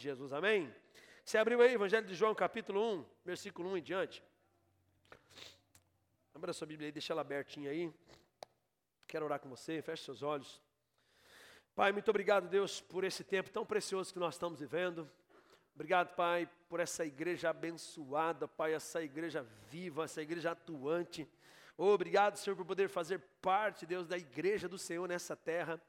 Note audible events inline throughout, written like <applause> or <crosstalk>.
Jesus, amém? Você abriu aí, Evangelho de João, capítulo 1, versículo 1 em diante. Abra sua Bíblia aí, deixa ela abertinha aí. Quero orar com você, feche seus olhos. Pai, muito obrigado, Deus, por esse tempo tão precioso que nós estamos vivendo. Obrigado, Pai, por essa igreja abençoada, Pai, essa igreja viva, essa igreja atuante. Obrigado, Senhor, por poder fazer parte, Deus, da igreja do Senhor nessa terra.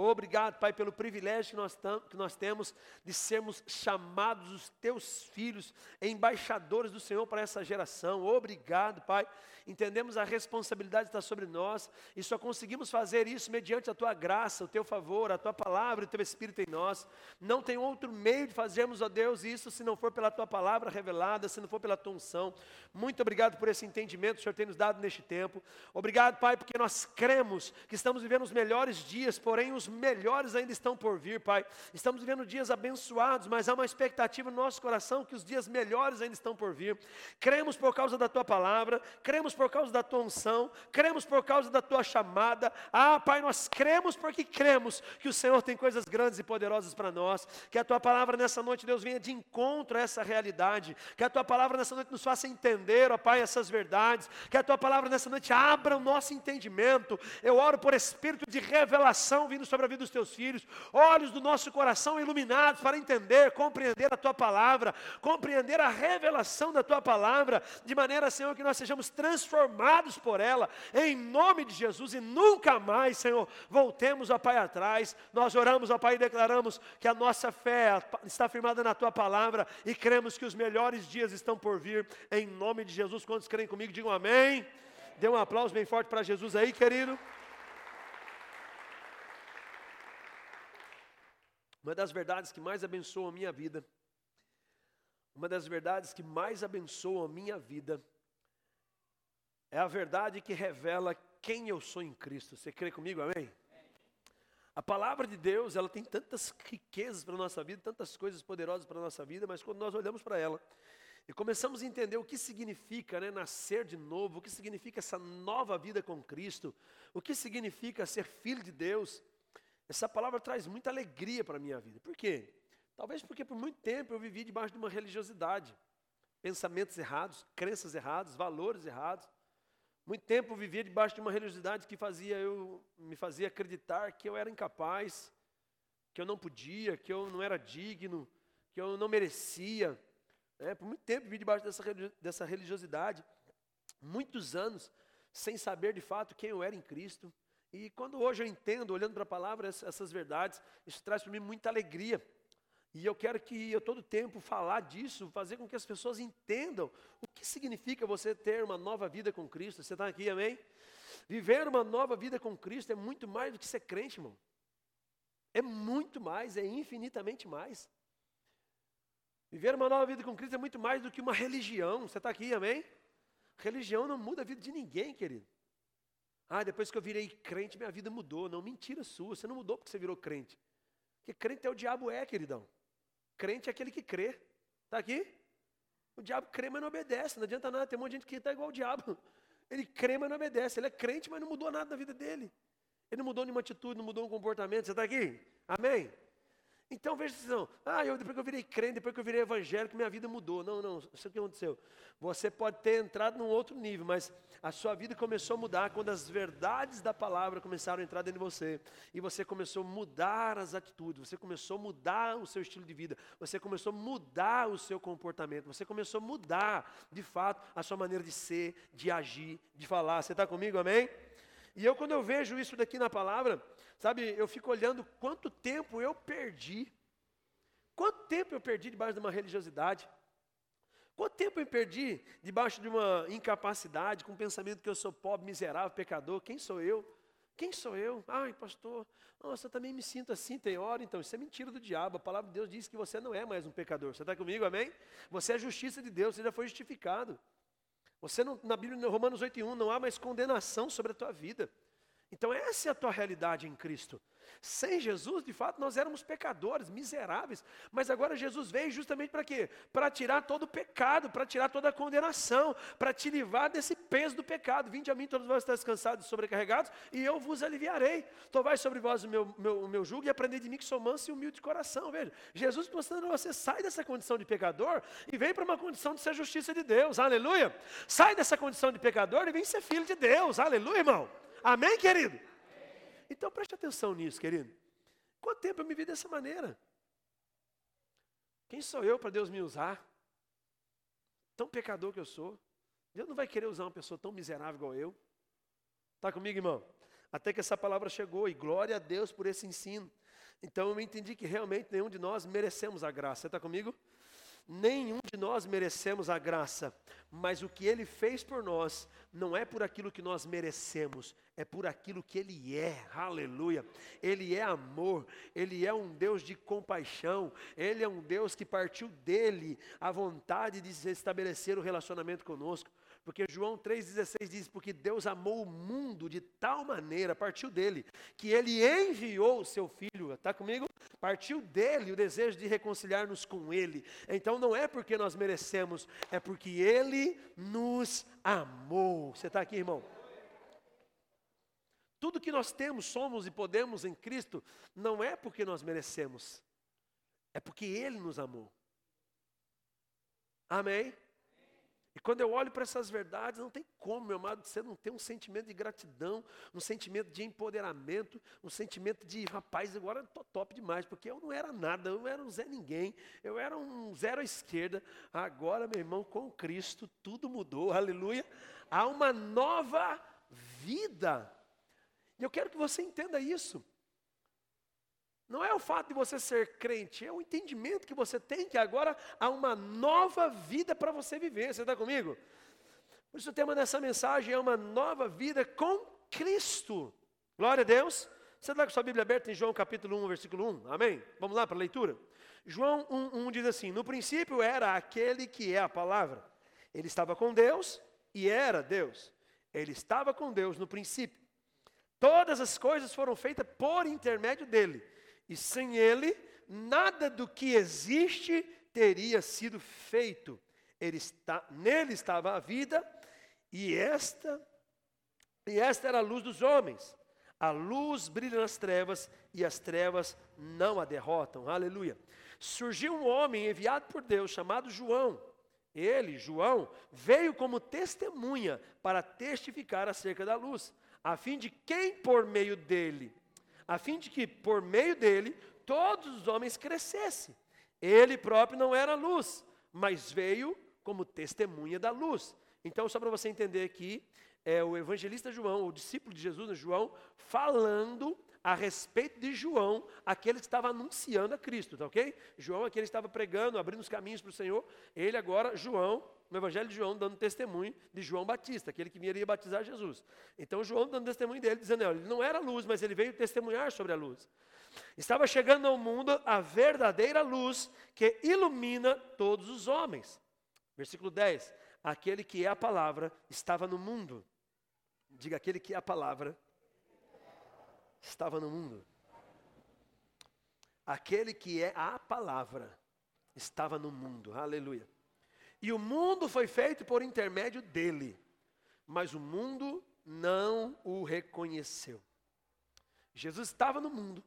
Obrigado, Pai, pelo privilégio que nós, que nós temos de sermos chamados os teus filhos, embaixadores do Senhor para essa geração. Obrigado, Pai. Entendemos a responsabilidade que está sobre nós e só conseguimos fazer isso mediante a tua graça, o teu favor, a tua palavra, o teu Espírito em nós. Não tem outro meio de fazermos, ó Deus, isso se não for pela tua palavra revelada, se não for pela tua unção. Muito obrigado por esse entendimento que o Senhor tem nos dado neste tempo. Obrigado, Pai, porque nós cremos que estamos vivendo os melhores dias, porém os melhores ainda estão por vir, Pai. Estamos vivendo dias abençoados, mas há uma expectativa no nosso coração que os dias melhores ainda estão por vir. Cremos por causa da tua palavra, cremos por causa da tua unção, cremos por causa da tua chamada. Ah, Pai, nós cremos porque cremos que o Senhor tem coisas grandes e poderosas para nós. Que a tua palavra nessa noite, Deus, venha de encontro a essa realidade. Que a tua palavra nessa noite nos faça entender, ó Pai, essas verdades. Que a tua palavra nessa noite abra o nosso entendimento. Eu oro por espírito de revelação vindo sobre sobre a vida dos teus filhos, olhos do nosso coração iluminados para entender, compreender a tua palavra, compreender a revelação da tua palavra, de maneira, Senhor, que nós sejamos transformados por ela, em nome de Jesus, e nunca mais, Senhor, voltemos, ó Pai, atrás. Nós oramos, ó Pai, e declaramos que a nossa fé está firmada na tua palavra e cremos que os melhores dias estão por vir, em nome de Jesus. Quantos creem comigo, digam amém. Dê um aplauso bem forte para Jesus aí, querido. Uma das verdades que mais abençoa a minha vida, uma das verdades que mais abençoa a minha vida, é a verdade que revela quem eu sou em Cristo. Você crê comigo, amém? A palavra de Deus, ela tem tantas riquezas para a nossa vida, tantas coisas poderosas para a nossa vida, mas quando nós olhamos para ela e começamos a entender o que significa né, nascer de novo, o que significa essa nova vida com Cristo, o que significa ser filho de Deus, essa palavra traz muita alegria para a minha vida. Por quê? Talvez porque por muito tempo eu vivi debaixo de uma religiosidade, pensamentos errados, crenças erradas, valores errados. Muito tempo eu vivia debaixo de uma religiosidade que fazia eu me fazia acreditar que eu era incapaz, que eu não podia, que eu não era digno, que eu não merecia. É, por muito tempo vivi debaixo dessa, dessa religiosidade, muitos anos sem saber de fato quem eu era em Cristo. E quando hoje eu entendo, olhando para a palavra, essas verdades, isso traz para mim muita alegria. E eu quero que eu todo tempo falar disso, fazer com que as pessoas entendam o que significa você ter uma nova vida com Cristo. Você está aqui, amém? Viver uma nova vida com Cristo é muito mais do que ser crente, irmão. É muito mais, é infinitamente mais. Viver uma nova vida com Cristo é muito mais do que uma religião. Você está aqui, amém? Religião não muda a vida de ninguém, querido. Ah, depois que eu virei crente, minha vida mudou. Não, mentira sua, você não mudou porque você virou crente. Porque crente é o diabo é, queridão. Crente é aquele que crê. Está aqui? O diabo crê, mas não obedece. Não adianta nada. Tem um monte de gente que está igual o diabo. <laughs> Ele crê, mas não obedece. Ele é crente, mas não mudou nada na vida dele. Ele não mudou nenhuma atitude, não mudou um comportamento. Você está aqui? Amém? Então veja não, ah, eu, depois que eu virei crente, depois que eu virei evangélico, minha vida mudou. Não, não, isso que aconteceu. Você pode ter entrado num outro nível, mas a sua vida começou a mudar quando as verdades da palavra começaram a entrar dentro de você. E você começou a mudar as atitudes, você começou a mudar o seu estilo de vida, você começou a mudar o seu comportamento, você começou a mudar, de fato, a sua maneira de ser, de agir, de falar. Você está comigo, amém? E eu, quando eu vejo isso daqui na palavra, sabe, eu fico olhando quanto tempo eu perdi. Quanto tempo eu perdi debaixo de uma religiosidade? Quanto tempo eu perdi debaixo de uma incapacidade, com o pensamento que eu sou pobre, miserável, pecador? Quem sou eu? Quem sou eu? Ai, pastor, nossa, eu também me sinto assim, tem hora, então, isso é mentira do diabo. A palavra de Deus diz que você não é mais um pecador. Você está comigo, amém? Você é justiça de Deus, você já foi justificado. Você não, na Bíblia, Romanos 8,1, não há mais condenação sobre a tua vida. Então essa é a tua realidade em Cristo. Sem Jesus, de fato, nós éramos pecadores, miseráveis. Mas agora Jesus veio justamente para quê? Para tirar todo o pecado, para tirar toda a condenação, para te livrar desse peso do pecado. Vinde a mim, todos vós estáis cansados e sobrecarregados, e eu vos aliviarei. Tomai sobre vós o meu, meu, o meu jugo e aprendei de mim que sou manso e humilde de coração. Veja, Jesus mostrando a você, sai dessa condição de pecador e vem para uma condição de ser justiça de Deus. Aleluia. Sai dessa condição de pecador e vem ser filho de Deus. Aleluia, irmão. Amém, querido? Então preste atenção nisso, querido. Quanto tempo eu me vi dessa maneira? Quem sou eu para Deus me usar? Tão pecador que eu sou. Deus não vai querer usar uma pessoa tão miserável igual eu. Está comigo, irmão? Até que essa palavra chegou, e glória a Deus por esse ensino. Então eu entendi que realmente nenhum de nós merecemos a graça. Você está comigo? Nenhum de nós merecemos a graça, mas o que Ele fez por nós não é por aquilo que nós merecemos, é por aquilo que Ele é, aleluia. Ele é amor, Ele é um Deus de compaixão, Ele é um Deus que partiu dele a vontade de estabelecer o relacionamento conosco. Porque João 3,16 diz: Porque Deus amou o mundo de tal maneira, partiu dele, que ele enviou o seu filho, está comigo? Partiu dele o desejo de reconciliar-nos com ele. Então não é porque nós merecemos, é porque ele nos amou. Você está aqui, irmão? Tudo que nós temos, somos e podemos em Cristo, não é porque nós merecemos, é porque Ele nos amou. Amém? E quando eu olho para essas verdades, não tem como, meu amado, você não ter um sentimento de gratidão, um sentimento de empoderamento, um sentimento de, rapaz, agora estou top demais, porque eu não era nada, eu era um Zé Ninguém, eu era um zero à esquerda. Agora, meu irmão, com Cristo, tudo mudou, <laughs> aleluia. Há uma nova vida. E eu quero que você entenda isso. Não é o fato de você ser crente, é o entendimento que você tem que agora há uma nova vida para você viver. Você está comigo? Por isso o tema dessa mensagem é uma nova vida com Cristo. Glória a Deus. Você está com sua Bíblia aberta em João capítulo 1, versículo 1? Amém? Vamos lá para a leitura? João 1, 1 diz assim: No princípio era aquele que é a palavra. Ele estava com Deus e era Deus. Ele estava com Deus no princípio. Todas as coisas foram feitas por intermédio dele e sem ele, nada do que existe teria sido feito. Ele está, nele estava a vida, e esta, e esta era a luz dos homens. A luz brilha nas trevas, e as trevas não a derrotam. Aleluia. Surgiu um homem enviado por Deus, chamado João. Ele, João, veio como testemunha para testificar acerca da luz, a fim de quem por meio dele a fim de que, por meio dele, todos os homens crescessem. Ele próprio não era luz, mas veio como testemunha da luz. Então, só para você entender aqui, é o evangelista João, o discípulo de Jesus, né, João, falando a respeito de João, aquele que estava anunciando a Cristo, tá ok? João, aquele que estava pregando, abrindo os caminhos para o Senhor, ele agora, João, no Evangelho de João, dando testemunho de João Batista, aquele que viria batizar Jesus. Então, João dando testemunho dele, dizendo: ele não era luz, mas ele veio testemunhar sobre a luz. Estava chegando ao mundo a verdadeira luz que ilumina todos os homens. Versículo 10: Aquele que é a palavra estava no mundo. Diga, aquele que é a palavra estava no mundo. Aquele que é a palavra estava no mundo. Aleluia. E o mundo foi feito por intermédio dele, mas o mundo não o reconheceu. Jesus estava no mundo,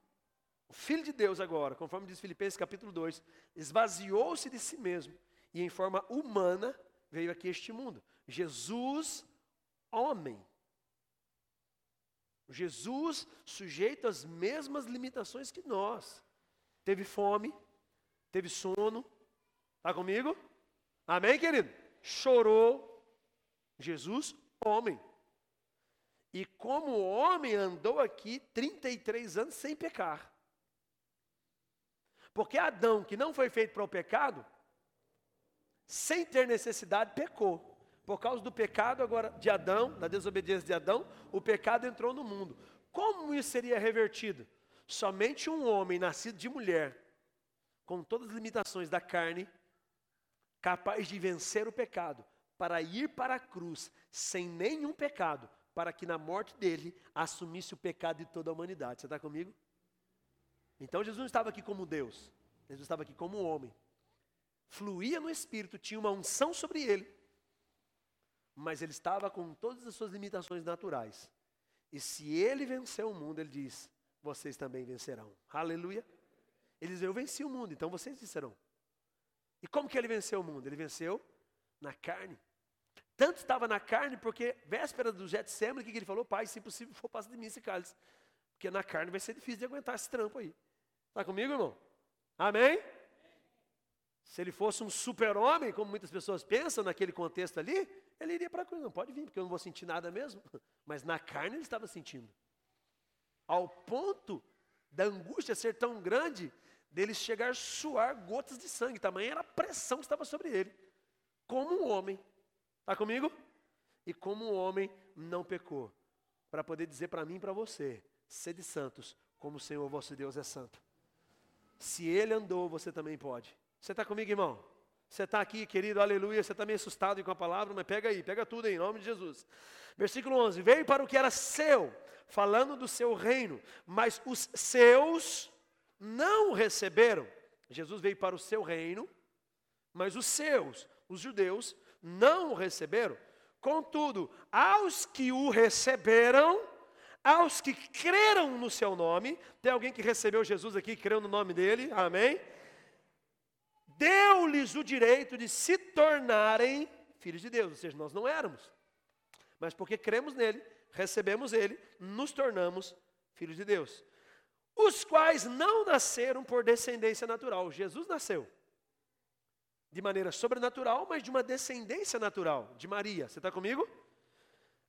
o Filho de Deus agora, conforme diz Filipenses capítulo 2, esvaziou-se de si mesmo e em forma humana veio aqui este mundo. Jesus, homem. Jesus sujeito às mesmas limitações que nós. Teve fome, teve sono. Está comigo? Amém, querido? Chorou. Jesus, homem. E como homem andou aqui 33 anos sem pecar. Porque Adão, que não foi feito para o pecado, sem ter necessidade, pecou. Por causa do pecado agora de Adão, da desobediência de Adão, o pecado entrou no mundo. Como isso seria revertido? Somente um homem nascido de mulher, com todas as limitações da carne, capaz de vencer o pecado, para ir para a cruz sem nenhum pecado, para que na morte dele assumisse o pecado de toda a humanidade. Você está comigo? Então Jesus não estava aqui como Deus, Jesus estava aqui como um homem. Fluía no Espírito, tinha uma unção sobre ele, mas ele estava com todas as suas limitações naturais. E se ele venceu o mundo, ele diz: vocês também vencerão. Aleluia. Ele diz: eu venci o mundo, então vocês vencerão. E como que ele venceu o mundo? Ele venceu na carne. Tanto estava na carne, porque véspera do Getsemane, o que ele falou? Pai, se possível, for passa de mim esse cálice. Porque na carne vai ser difícil de aguentar esse trampo aí. Está comigo, irmão? Amém? Se ele fosse um super-homem, como muitas pessoas pensam naquele contexto ali, ele iria para a cruz. Não pode vir, porque eu não vou sentir nada mesmo. <laughs> Mas na carne ele estava sentindo. Ao ponto da angústia ser tão grande, dele chegar a suar gotas de sangue. Tamanha era a pressão que estava sobre ele. Como um homem. Está comigo? E como um homem não pecou. Para poder dizer para mim e para você: sede santos, como o Senhor vosso Deus é santo. Se ele andou, você também pode. Você está comigo, irmão? Você está aqui, querido, aleluia. Você está meio assustado com a palavra, mas pega aí, pega tudo aí, em nome de Jesus. Versículo 11: Veio para o que era seu, falando do seu reino, mas os seus não receberam. Jesus veio para o seu reino, mas os seus, os judeus, não o receberam. Contudo, aos que o receberam, aos que creram no seu nome, tem alguém que recebeu Jesus aqui, creu no nome dele, amém? Deu-lhes o direito de se tornarem filhos de Deus, ou seja, nós não éramos, mas porque cremos nele, recebemos ele, nos tornamos filhos de Deus, os quais não nasceram por descendência natural, Jesus nasceu de maneira sobrenatural, mas de uma descendência natural, de Maria, você está comigo?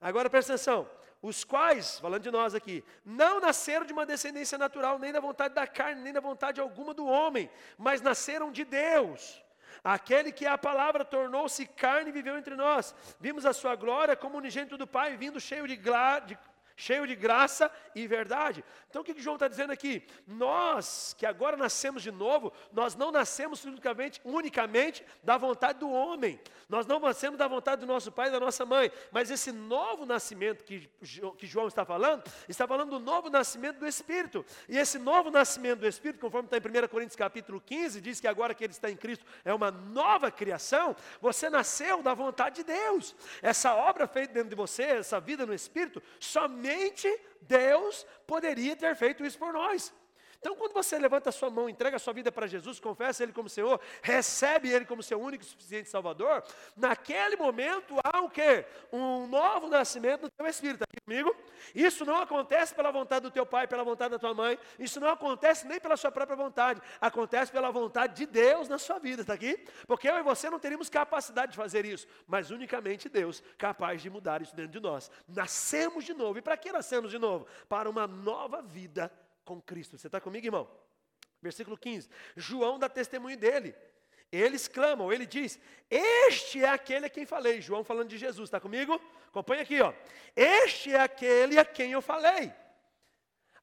Agora presta atenção, os quais, falando de nós aqui, não nasceram de uma descendência natural, nem da vontade da carne, nem da vontade alguma do homem, mas nasceram de Deus. Aquele que é a palavra tornou-se carne e viveu entre nós. Vimos a sua glória como unigênito do Pai, vindo cheio de, de cheio de graça e verdade. Então o que, que João está dizendo aqui? Nós que agora nascemos de novo, nós não nascemos unicamente, unicamente da vontade do homem, nós não nascemos da vontade do nosso pai e da nossa mãe, mas esse novo nascimento que, que João está falando, está falando do novo nascimento do Espírito. E esse novo nascimento do Espírito, conforme está em 1 Coríntios capítulo 15, diz que agora que ele está em Cristo é uma nova criação, você nasceu da vontade de Deus. Essa obra feita dentro de você, essa vida no Espírito, somente somente Deus poderia ter feito isso por nós. Então, quando você levanta a sua mão, entrega a sua vida para Jesus, confessa Ele como Senhor, recebe Ele como seu único e suficiente Salvador, naquele momento há o quê? Um novo nascimento no teu espírito, está aqui comigo? Isso não acontece pela vontade do teu pai, pela vontade da tua mãe, isso não acontece nem pela sua própria vontade, acontece pela vontade de Deus na sua vida, está aqui? Porque eu e você não teríamos capacidade de fazer isso, mas unicamente Deus capaz de mudar isso dentro de nós. Nascemos de novo, e para que nascemos de novo? Para uma nova vida com Cristo. Você está comigo, irmão? Versículo 15. João dá testemunho dele. Eles clamam, ele diz: Este é aquele a quem falei. João falando de Jesus, está comigo? Acompanha aqui, ó. Este é aquele a quem eu falei.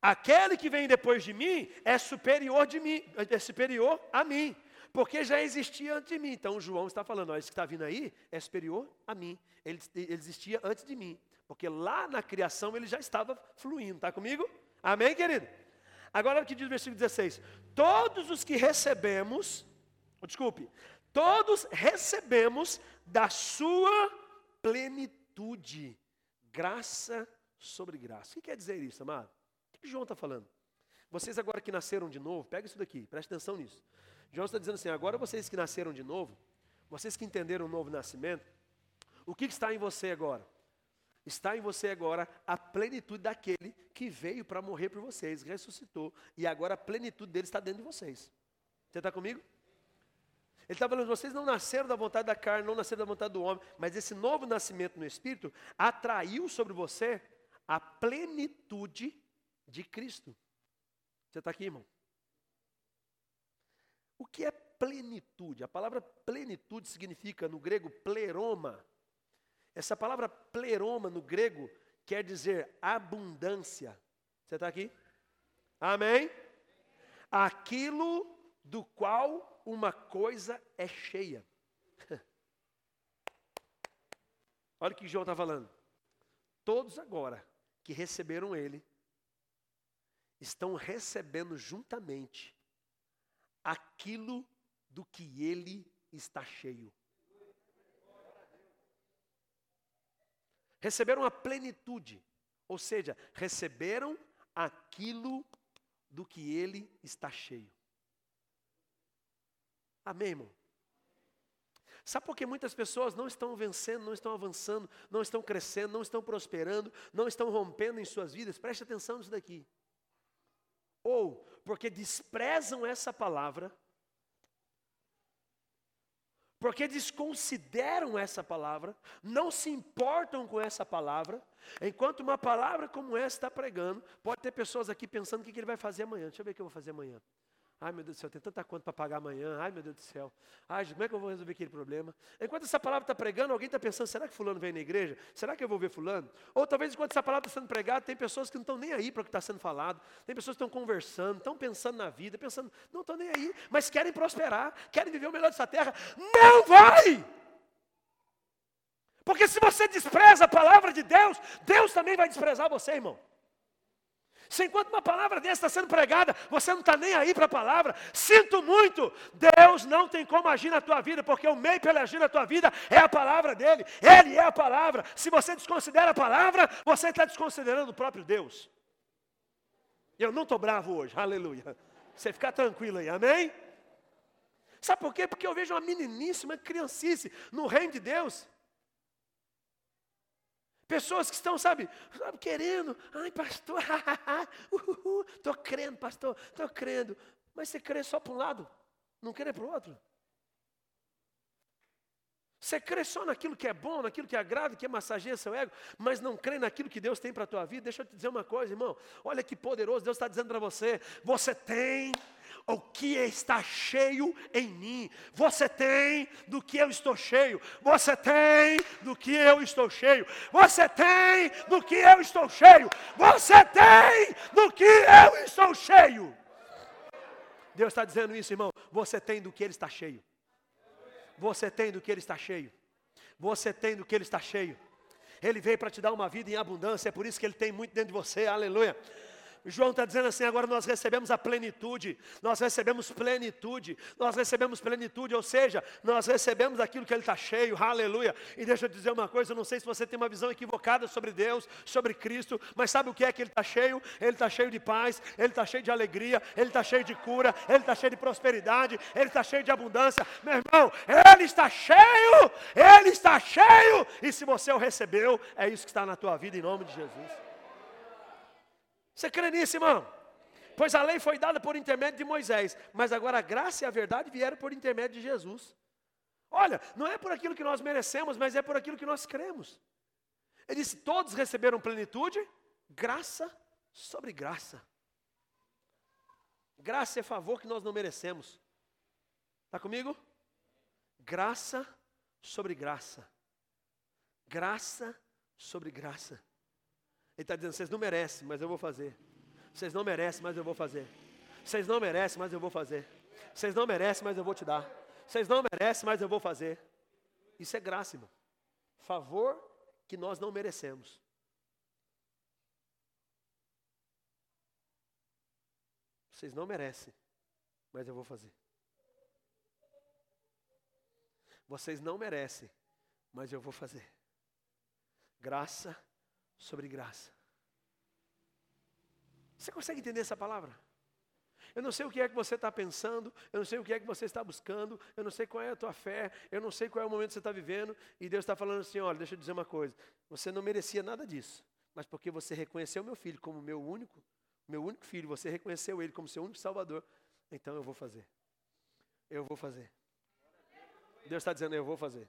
Aquele que vem depois de mim é superior de mim, é superior a mim, porque já existia antes de mim. Então João está falando, ó, esse que está vindo aí é superior a mim. Ele, ele existia antes de mim, porque lá na criação ele já estava fluindo. Está comigo? Amém, querido? Agora olha o que diz o versículo 16: Todos os que recebemos, desculpe, todos recebemos da sua plenitude, graça sobre graça. O que quer dizer isso, amado? O que João está falando? Vocês agora que nasceram de novo, pega isso daqui, preste atenção nisso. João está dizendo assim: agora vocês que nasceram de novo, vocês que entenderam o novo nascimento, o que está em você agora? Está em você agora a plenitude daquele que veio para morrer por vocês, ressuscitou, e agora a plenitude dele está dentro de vocês. Você está comigo? Ele está falando, vocês não nasceram da vontade da carne, não nasceram da vontade do homem, mas esse novo nascimento no Espírito atraiu sobre você a plenitude de Cristo. Você está aqui, irmão? O que é plenitude? A palavra plenitude significa no grego pleroma, essa palavra pleroma no grego quer dizer abundância. Você está aqui? Amém? Aquilo do qual uma coisa é cheia. <laughs> Olha o que João está falando. Todos agora que receberam Ele, estão recebendo juntamente aquilo do que ele está cheio. Receberam a plenitude, ou seja, receberam aquilo do que ele está cheio. Amém, irmão? Sabe por que muitas pessoas não estão vencendo, não estão avançando, não estão crescendo, não estão prosperando, não estão rompendo em suas vidas? Preste atenção nisso daqui. Ou porque desprezam essa palavra, porque desconsideram essa palavra, não se importam com essa palavra, enquanto uma palavra como essa está pregando, pode ter pessoas aqui pensando o que ele vai fazer amanhã. Deixa eu ver o que eu vou fazer amanhã. Ai meu Deus do céu, tem tanta conta para pagar amanhã. Ai meu Deus do céu. Ai, como é que eu vou resolver aquele problema? Enquanto essa palavra está pregando, alguém está pensando: será que Fulano vem na igreja? Será que eu vou ver Fulano? Ou talvez enquanto essa palavra está sendo pregada, tem pessoas que não estão nem aí para o que está sendo falado. Tem pessoas que estão conversando, estão pensando na vida, pensando, não estão nem aí, mas querem prosperar, querem viver o melhor dessa terra. Não vai! Porque se você despreza a palavra de Deus, Deus também vai desprezar você, irmão. Se enquanto uma palavra dessa está sendo pregada, você não está nem aí para a palavra, sinto muito, Deus não tem como agir na tua vida, porque o meio para ele agir na tua vida é a palavra dele, Ele é a palavra. Se você desconsidera a palavra, você está desconsiderando o próprio Deus. Eu não estou bravo hoje, aleluia. Você fica tranquilo aí, amém? Sabe por quê? Porque eu vejo uma meninice, uma criancice no reino de Deus. Pessoas que estão, sabe, sabe querendo, ai pastor, <laughs> estou crendo, pastor, estou crendo. Mas você crê só para um lado, não crê para o outro. Você crê só naquilo que é bom, naquilo que agrada, que massageia seu ego, mas não crê naquilo que Deus tem para a tua vida. Deixa eu te dizer uma coisa, irmão. Olha que poderoso Deus está dizendo para você. Você tem o que está cheio em mim. Você tem do que eu estou cheio. Você tem do que eu estou cheio. Você tem do que eu estou cheio. Você tem do que eu estou cheio. Deus está dizendo isso, irmão. Você tem do que ele está cheio. Você tem do que ele está cheio. Você tem do que ele está cheio. Ele veio para te dar uma vida em abundância, é por isso que ele tem muito dentro de você, aleluia. João está dizendo assim: agora nós recebemos a plenitude, nós recebemos plenitude, nós recebemos plenitude, ou seja, nós recebemos aquilo que Ele está cheio, aleluia. E deixa eu dizer uma coisa: eu não sei se você tem uma visão equivocada sobre Deus, sobre Cristo, mas sabe o que é que Ele está cheio? Ele está cheio de paz, Ele está cheio de alegria, Ele está cheio de cura, Ele está cheio de prosperidade, Ele está cheio de abundância. Meu irmão, Ele está cheio, Ele está cheio, e se você o recebeu, é isso que está na tua vida, em nome de Jesus. Você crê nisso, irmão? Pois a lei foi dada por intermédio de Moisés, mas agora a graça e a verdade vieram por intermédio de Jesus. Olha, não é por aquilo que nós merecemos, mas é por aquilo que nós cremos. Ele disse: todos receberam plenitude, graça sobre graça. Graça é favor que nós não merecemos. Está comigo? Graça sobre graça. Graça sobre graça. Ele está dizendo: vocês não merecem, mas eu vou fazer. Vocês não merecem, mas eu vou fazer. Vocês não merecem, mas eu vou fazer. Vocês não merecem, mas eu vou te dar. Vocês não merecem, mas eu vou fazer. Isso é graça, irmão. Favor que nós não merecemos. Vocês não merecem, mas eu vou fazer. Vocês não merecem, mas eu vou fazer. Graça sobre graça. Você consegue entender essa palavra? Eu não sei o que é que você está pensando, eu não sei o que é que você está buscando, eu não sei qual é a tua fé, eu não sei qual é o momento que você está vivendo, e Deus está falando assim: olha, deixa eu dizer uma coisa, você não merecia nada disso, mas porque você reconheceu meu filho como meu único, meu único filho, você reconheceu ele como seu único salvador, então eu vou fazer. Eu vou fazer. Deus está dizendo: eu vou fazer.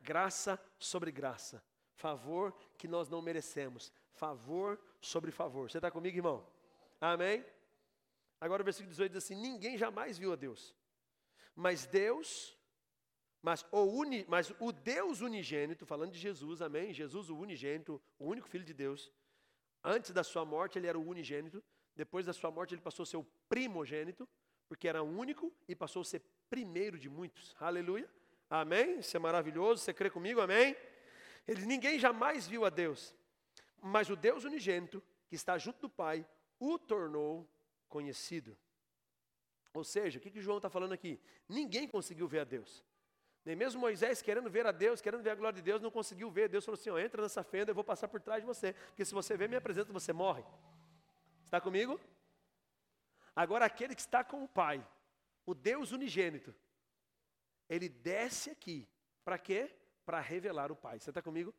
Graça sobre graça favor que nós não merecemos, favor sobre favor. Você está comigo, irmão? Amém? Agora o versículo 18 diz assim: Ninguém jamais viu a Deus, mas Deus, mas o, uni, mas o Deus unigênito, falando de Jesus, amém? Jesus, o unigênito, o único filho de Deus, antes da sua morte ele era o unigênito, depois da sua morte ele passou a ser o primogênito, porque era único e passou a ser primeiro de muitos. Aleluia. Amém? Isso é maravilhoso. Você crê comigo? Amém? Ele, ninguém jamais viu a Deus, mas o Deus unigênito, que está junto do Pai, o tornou conhecido. Ou seja, o que, que João está falando aqui? Ninguém conseguiu ver a Deus. Nem mesmo Moisés, querendo ver a Deus, querendo ver a glória de Deus, não conseguiu ver. Deus falou assim: ó, entra nessa fenda, eu vou passar por trás de você. Porque se você ver minha presença, você morre. Está comigo? Agora, aquele que está com o Pai, o Deus unigênito, ele desce aqui. Para quê? Para revelar o Pai. Você está comigo?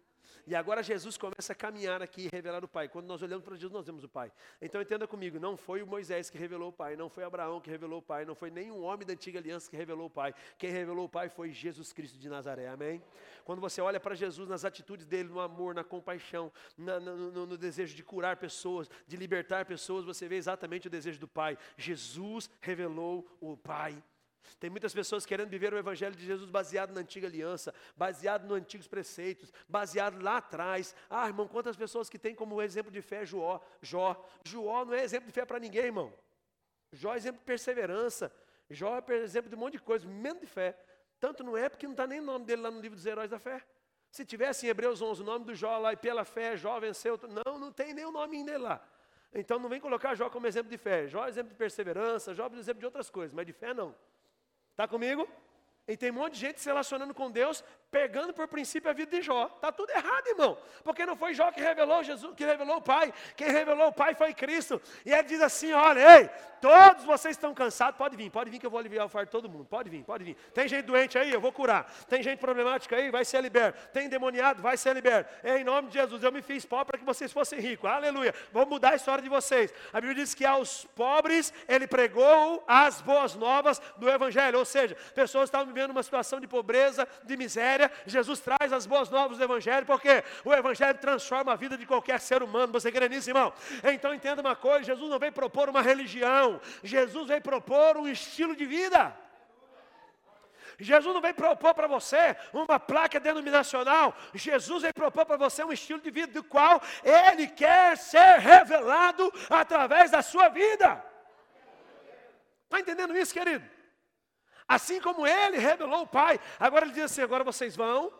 E agora Jesus começa a caminhar aqui e revelar o Pai. Quando nós olhamos para Jesus, nós vemos o Pai. Então entenda comigo, não foi o Moisés que revelou o Pai, não foi Abraão que revelou o Pai, não foi nenhum homem da antiga aliança que revelou o Pai. Quem revelou o Pai foi Jesus Cristo de Nazaré. Amém? Quando você olha para Jesus nas atitudes dele, no amor, na compaixão, na, no, no, no desejo de curar pessoas, de libertar pessoas, você vê exatamente o desejo do Pai. Jesus revelou o Pai. Tem muitas pessoas querendo viver o Evangelho de Jesus baseado na antiga aliança, baseado nos antigos preceitos, baseado lá atrás. Ah, irmão, quantas pessoas que têm como exemplo de fé Jó? Jó, Jó não é exemplo de fé para ninguém, irmão. Jó é exemplo de perseverança. Jó é exemplo de um monte de coisa, menos de fé. Tanto não é porque não está nem o nome dele lá no livro dos heróis da fé. Se tivesse em Hebreus 11 o nome do Jó lá e pela fé Jó venceu, não, não tem nem o nome dele lá. Então não vem colocar Jó como exemplo de fé. Jó é exemplo de perseverança, Jó é exemplo de outras coisas, mas de fé não. Está comigo? E tem um monte de gente se relacionando com Deus, pegando por princípio a vida de Jó. Está tudo errado, irmão. Porque não foi Jó que revelou Jesus, que revelou o Pai. Quem revelou o Pai foi Cristo. E ele diz assim: olha, ei, todos vocês estão cansados, pode vir, pode vir que eu vou aliviar o fardo de todo mundo. Pode vir, pode vir. Tem gente doente aí, eu vou curar. Tem gente problemática aí, vai ser liberto. Tem endemoniado, vai ser liberto. Em nome de Jesus, eu me fiz pobre para que vocês fossem ricos. Aleluia. Vou mudar a história de vocês. A Bíblia diz que aos pobres ele pregou as boas novas do Evangelho. Ou seja, pessoas estavam vivendo uma situação de pobreza, de miséria. Jesus traz as boas novas do Evangelho, porque o Evangelho transforma a vida de qualquer ser humano. Você crê nisso, irmão? Então entenda uma coisa: Jesus não veio propor uma religião, Jesus veio propor um estilo de vida. Jesus não veio propor para você uma placa denominacional, Jesus veio propor para você um estilo de vida do qual Ele quer ser revelado através da sua vida. Está entendendo isso, querido? Assim como ele revelou o Pai. Agora ele diz assim: agora vocês vão.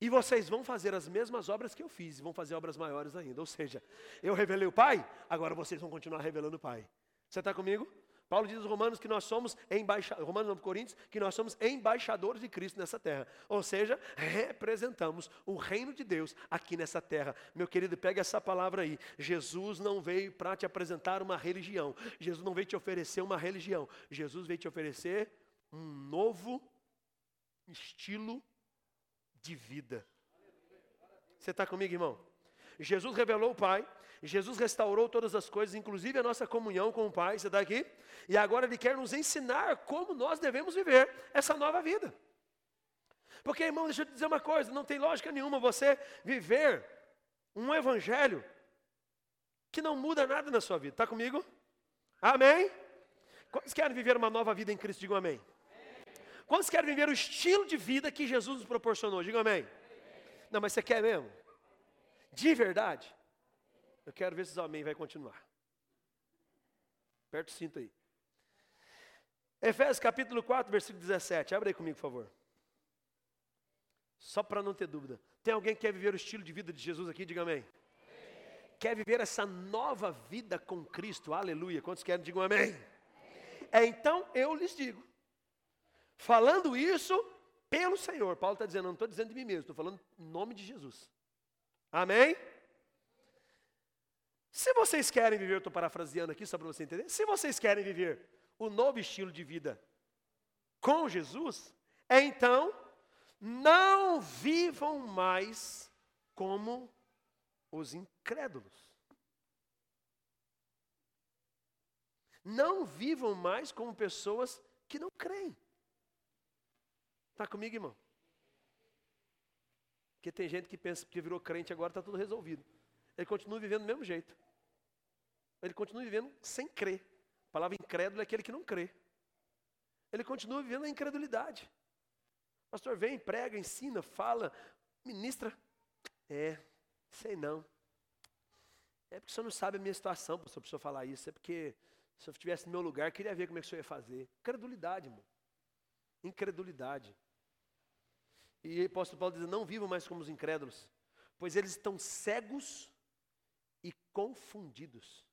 E vocês vão fazer as mesmas obras que eu fiz, e vão fazer obras maiores ainda. Ou seja, eu revelei o Pai, agora vocês vão continuar revelando o Pai. Você está comigo? Paulo diz aos Romanos que nós somos embaixadores, Romanos não, Coríntios, que nós somos embaixadores de Cristo nessa terra. Ou seja, representamos o reino de Deus aqui nessa terra. Meu querido, pega essa palavra aí. Jesus não veio para te apresentar uma religião. Jesus não veio te oferecer uma religião. Jesus veio te oferecer um novo estilo de vida. Você está comigo, irmão? Jesus revelou o Pai, Jesus restaurou todas as coisas, inclusive a nossa comunhão com o Pai, você está aqui? E agora Ele quer nos ensinar como nós devemos viver essa nova vida. Porque, irmão, deixa eu te dizer uma coisa: não tem lógica nenhuma você viver um evangelho que não muda nada na sua vida. Está comigo? Amém? Quantos querem viver uma nova vida em Cristo? Digam amém. Quantos querem viver o estilo de vida que Jesus nos proporcionou? Digam amém. Não, mas você quer mesmo? De verdade? Eu quero ver se os amém vai continuar. Perto o cinto aí. Efésios capítulo 4, versículo 17. Abre aí comigo, por favor. Só para não ter dúvida. Tem alguém que quer viver o estilo de vida de Jesus aqui? Diga amém. Quer viver essa nova vida com Cristo? Aleluia. Quantos querem? Digam amém. amém. É, então eu lhes digo. Falando isso pelo Senhor. Paulo está dizendo, não estou dizendo de mim mesmo, estou falando em nome de Jesus. Amém? Se vocês querem viver, estou parafraseando aqui só para você entender. Se vocês querem viver o novo estilo de vida com Jesus, então não vivam mais como os incrédulos. Não vivam mais como pessoas que não creem. Está comigo, irmão? Porque tem gente que pensa que virou crente agora está tudo resolvido. Ele continua vivendo do mesmo jeito ele continua vivendo sem crer. A palavra incrédulo é aquele que não crê. Ele continua vivendo na incredulidade. O pastor vem, prega, ensina, fala, ministra. É, sei não. É porque o senhor não sabe a minha situação, pastor, para o senhor falar isso. É porque se eu estivesse no meu lugar, queria ver como é que o senhor ia fazer. Incredulidade, irmão. Incredulidade. E o apóstolo Paulo diz: Não vivam mais como os incrédulos, pois eles estão cegos e confundidos.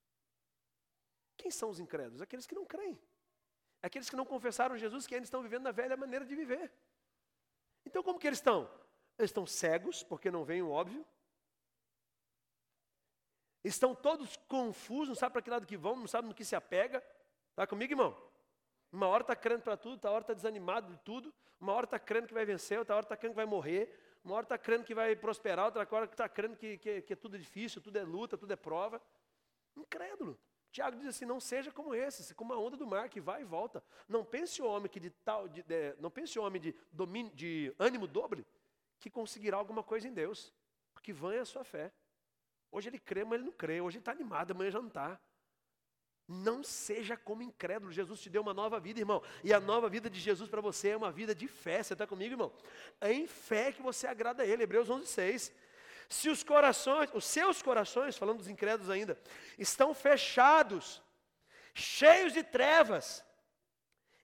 Quem são os incrédulos? Aqueles que não creem. Aqueles que não confessaram Jesus, que ainda estão vivendo na velha maneira de viver. Então, como que eles estão? Eles estão cegos, porque não vem o óbvio. Estão todos confusos, não sabem para que lado que vão, não sabem no que se apega. Está comigo, irmão? Uma hora está crendo para tudo, outra hora está desanimado de tudo. Uma hora está crendo que vai vencer, outra hora está crendo que vai morrer. Uma hora está crendo que vai prosperar, outra hora está crendo que, que, que tudo é difícil, tudo é luta, tudo é prova. Incrédulo. Tiago diz assim: não seja como esse, como a onda do mar que vai e volta. Não pense o homem que de tal, de, de, não pense o homem de, domínio, de ânimo dobre que conseguirá alguma coisa em Deus, porque vã é a sua fé. Hoje ele crê, mas ele não crê. Hoje ele está animado, amanhã já não está. Não seja como incrédulo. Jesus te deu uma nova vida, irmão. E a nova vida de Jesus para você é uma vida de fé. Você está comigo, irmão? É em fé que você agrada a Ele. Hebreus 11, 6. Se os corações, os seus corações, falando dos incrédulos ainda, estão fechados, cheios de trevas,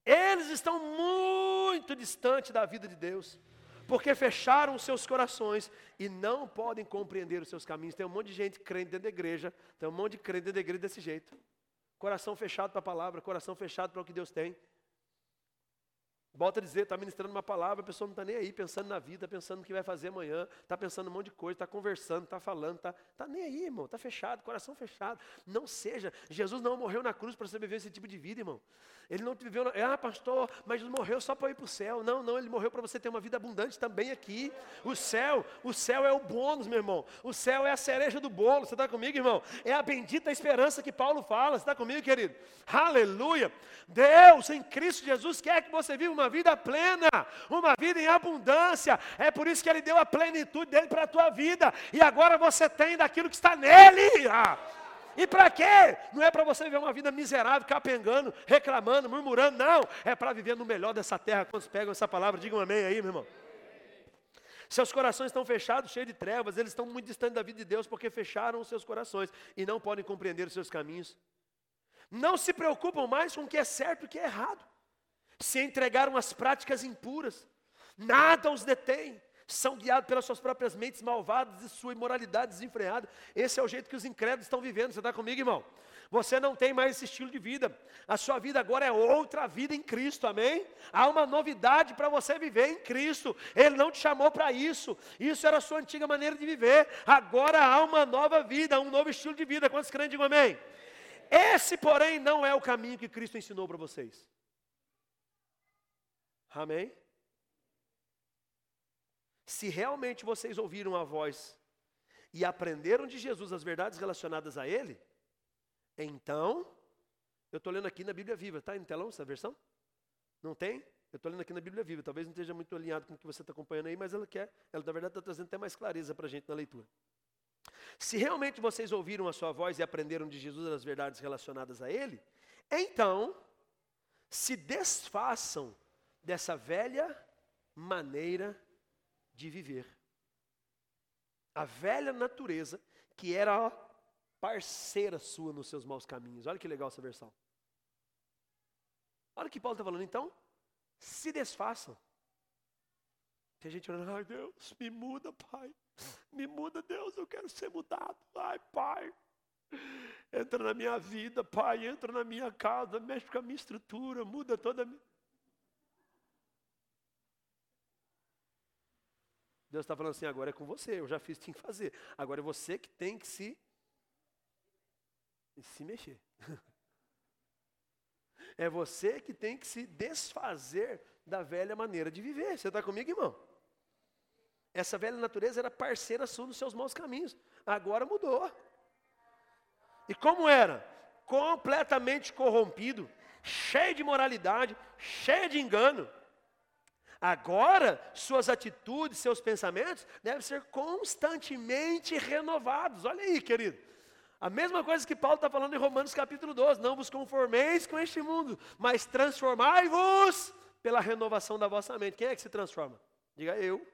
eles estão muito distantes da vida de Deus, porque fecharam os seus corações e não podem compreender os seus caminhos. Tem um monte de gente crente dentro da igreja, tem um monte de crente dentro da igreja desse jeito. Coração fechado para a palavra, coração fechado para o que Deus tem. Volta a dizer, está ministrando uma palavra, a pessoa não está nem aí, pensando na vida, pensando no que vai fazer amanhã, está pensando um monte de coisa, está conversando, está falando, está tá nem aí, irmão, está fechado, coração fechado. Não seja, Jesus não morreu na cruz para você viver esse tipo de vida, irmão. Ele não viveu, na, ah, pastor, mas ele morreu só para ir para o céu. Não, não, ele morreu para você ter uma vida abundante também aqui. O céu, o céu é o bônus, meu irmão. O céu é a cereja do bolo. Você está comigo, irmão? É a bendita esperança que Paulo fala. Você está comigo, querido? Aleluia. Deus em Cristo Jesus quer que você viva uma vida plena, uma vida em abundância. É por isso que Ele deu a plenitude dele para a tua vida. E agora você tem daquilo que está nele. E para quê? Não é para você viver uma vida miserável, capengando, reclamando, murmurando, não. É para viver no melhor dessa terra. Quantos pegam essa palavra? Digam amém aí, meu irmão. Seus corações estão fechados, cheios de trevas, eles estão muito distantes da vida de Deus porque fecharam os seus corações e não podem compreender os seus caminhos. Não se preocupam mais com o que é certo e o que é errado. Se entregaram às práticas impuras, nada os detém são guiados pelas suas próprias mentes malvadas e sua imoralidade desenfreada. Esse é o jeito que os incrédulos estão vivendo. Você está comigo, irmão? Você não tem mais esse estilo de vida. A sua vida agora é outra vida em Cristo, amém? Há uma novidade para você viver em Cristo. Ele não te chamou para isso. Isso era a sua antiga maneira de viver. Agora há uma nova vida, um novo estilo de vida. Quantos crentes digam amém? Esse, porém, não é o caminho que Cristo ensinou para vocês. Amém? Se realmente vocês ouviram a voz e aprenderam de Jesus as verdades relacionadas a Ele, então, eu estou lendo aqui na Bíblia Viva, está em telão essa versão? Não tem? Eu estou lendo aqui na Bíblia Viva, talvez não esteja muito alinhado com o que você está acompanhando aí, mas ela quer, ela na verdade está trazendo até mais clareza para a gente na leitura. Se realmente vocês ouviram a sua voz e aprenderam de Jesus as verdades relacionadas a Ele, então se desfaçam dessa velha maneira de viver. A velha natureza, que era parceira sua nos seus maus caminhos. Olha que legal essa versão. Olha o que Paulo está falando. Então, se desfaçam. Tem gente orando, ai Deus, me muda, Pai. Me muda, Deus, eu quero ser mudado. Ai, Pai. Entra na minha vida, Pai. Entra na minha casa, mexe com a minha estrutura, muda toda a minha. Deus está falando assim, agora é com você, eu já fiz, tinha que fazer. Agora é você que tem que se, se mexer. <laughs> É você que tem que se desfazer da velha maneira de viver. Você está comigo, irmão? Essa velha natureza era parceira sua nos seus maus caminhos. Agora mudou. E como era? Completamente corrompido, cheio de moralidade, cheio de engano. Agora, suas atitudes, seus pensamentos devem ser constantemente renovados. Olha aí, querido. A mesma coisa que Paulo está falando em Romanos capítulo 12: Não vos conformeis com este mundo, mas transformai-vos pela renovação da vossa mente. Quem é que se transforma? Diga eu.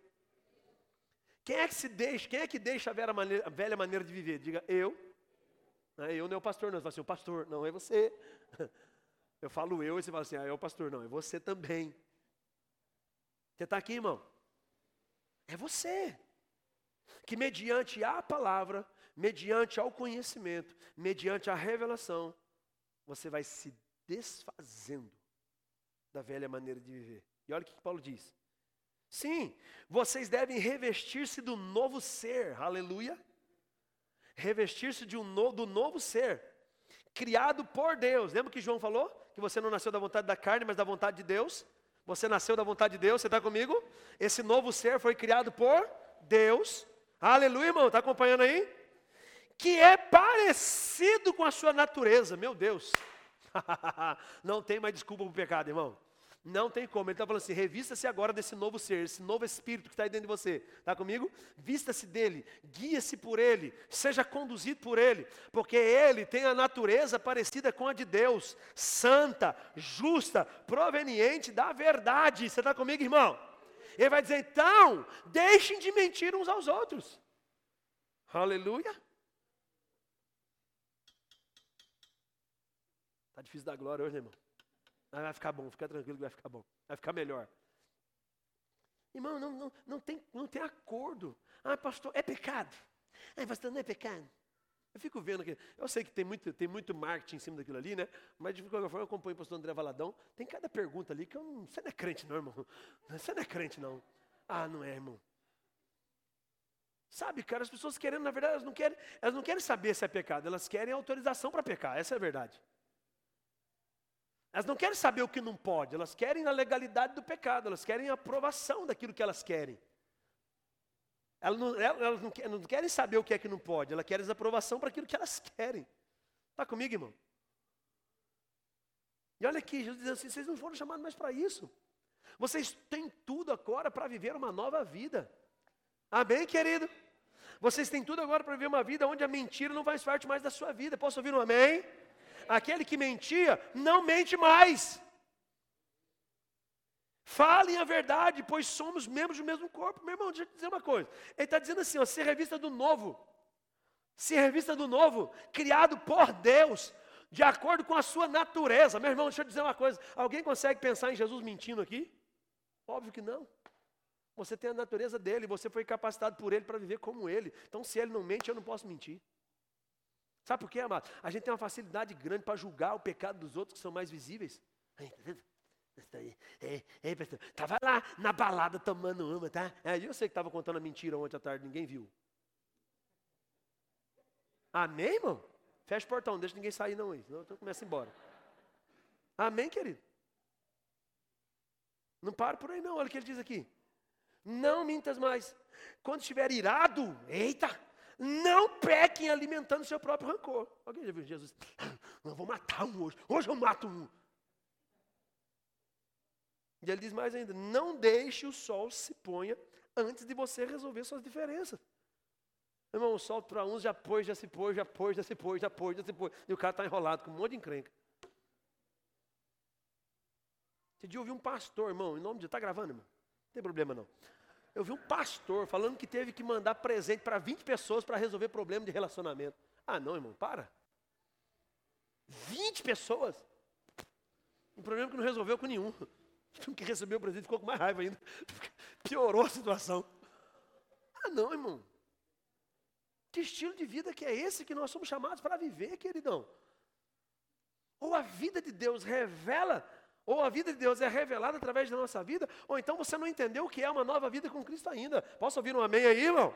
Quem é que se deixa? Quem é que deixa a velha maneira, a velha maneira de viver? Diga eu. Não é eu não é o pastor, não. Você fala assim, o pastor, não é você. <laughs> Eu falo eu e você fala assim, ah, é o pastor, não, é você também. Você está aqui, irmão? É você. Que mediante a palavra mediante ao conhecimento, mediante a revelação, você vai se desfazendo da velha maneira de viver. E olha o que Paulo diz. Sim, vocês devem revestir-se do novo ser, aleluia. Revestir-se um no, do novo ser, criado por Deus. Lembra que João falou? Que você não nasceu da vontade da carne, mas da vontade de Deus. Você nasceu da vontade de Deus, você está comigo? Esse novo ser foi criado por Deus. Aleluia, irmão, está acompanhando aí? Que é parecido com a sua natureza, meu Deus. <laughs> não tem mais desculpa para o pecado, irmão. Não tem como. Ele está falando assim: revista-se agora desse novo ser, esse novo espírito que está aí dentro de você. Está comigo? Vista-se dele, guia-se por ele, seja conduzido por ele, porque ele tem a natureza parecida com a de Deus, santa, justa, proveniente da verdade. Você está comigo, irmão? Ele vai dizer: então, deixem de mentir uns aos outros. Aleluia. Está difícil dar glória hoje, irmão? Mas vai ficar bom, fica tranquilo que vai ficar bom. Vai ficar melhor. Irmão, não, não, não, tem, não tem acordo. Ah, pastor, é pecado. Ah, pastor, não é pecado. Eu fico vendo aqui, eu sei que tem muito, tem muito marketing em cima daquilo ali, né? Mas de qualquer forma eu acompanho o pastor André Valadão. Tem cada pergunta ali que eu não. Você não é crente, não, irmão. Você não é crente, não. Ah, não é, irmão. Sabe, cara, as pessoas querendo, na verdade, elas não querem, elas não querem saber se é pecado, elas querem autorização para pecar, essa é a verdade. Elas não querem saber o que não pode, elas querem a legalidade do pecado, elas querem a aprovação daquilo que elas querem. Elas não, elas não, querem saber o que é que não pode, elas querem aprovação para aquilo que elas querem. Está comigo, irmão? E olha aqui, Jesus diz assim: vocês não foram chamados mais para isso. Vocês têm tudo agora para viver uma nova vida. Amém, querido? Vocês têm tudo agora para viver uma vida onde a mentira não faz parte mais da sua vida. Posso ouvir um amém? Aquele que mentia não mente mais. Falem a verdade, pois somos membros do mesmo corpo. Meu irmão, deixa eu te dizer uma coisa. Ele está dizendo assim: ó, ser revista do novo. Ser revista do novo, criado por Deus, de acordo com a sua natureza. Meu irmão, deixa eu dizer uma coisa. Alguém consegue pensar em Jesus mentindo aqui? Óbvio que não. Você tem a natureza dele, você foi capacitado por ele para viver como ele. Então, se ele não mente, eu não posso mentir. Sabe por quê, amado? A gente tem uma facilidade grande para julgar o pecado dos outros que são mais visíveis. Estava tá lá na balada tomando uma, tá? É, eu sei que estava contando a mentira ontem à tarde, ninguém viu. Amém, irmão? Fecha o portão, não deixa ninguém sair não, senão eu começo embora. Amém, querido? Não para por aí não, olha o que ele diz aqui. Não mintas mais. Quando estiver irado, eita, não pequem alimentando seu próprio rancor. Alguém já viu Jesus? Não, vou matar um hoje. Hoje eu mato um. E ele diz mais ainda: não deixe o sol se ponha antes de você resolver suas diferenças. Irmão, o sol para uns já pôs, já se pôs, já pôs, já se pôs, já pôs, já se pôs. E o cara está enrolado com um monte de encrenca. Esse dia eu ouvi um pastor, irmão, em nome de. Está gravando, irmão? Não tem problema não. Eu vi um pastor falando que teve que mandar presente para 20 pessoas para resolver problema de relacionamento. Ah, não, irmão, para. 20 pessoas? Um problema que não resolveu com nenhum. <laughs> O que recebeu o presente ficou com mais raiva ainda. <laughs> Piorou a situação. Ah, não, irmão. Que estilo de vida que é esse que nós somos chamados para viver, queridão? Ou a vida de Deus revela ou a vida de Deus é revelada através da nossa vida, ou então você não entendeu o que é uma nova vida com Cristo ainda. Posso ouvir um amém aí, irmão?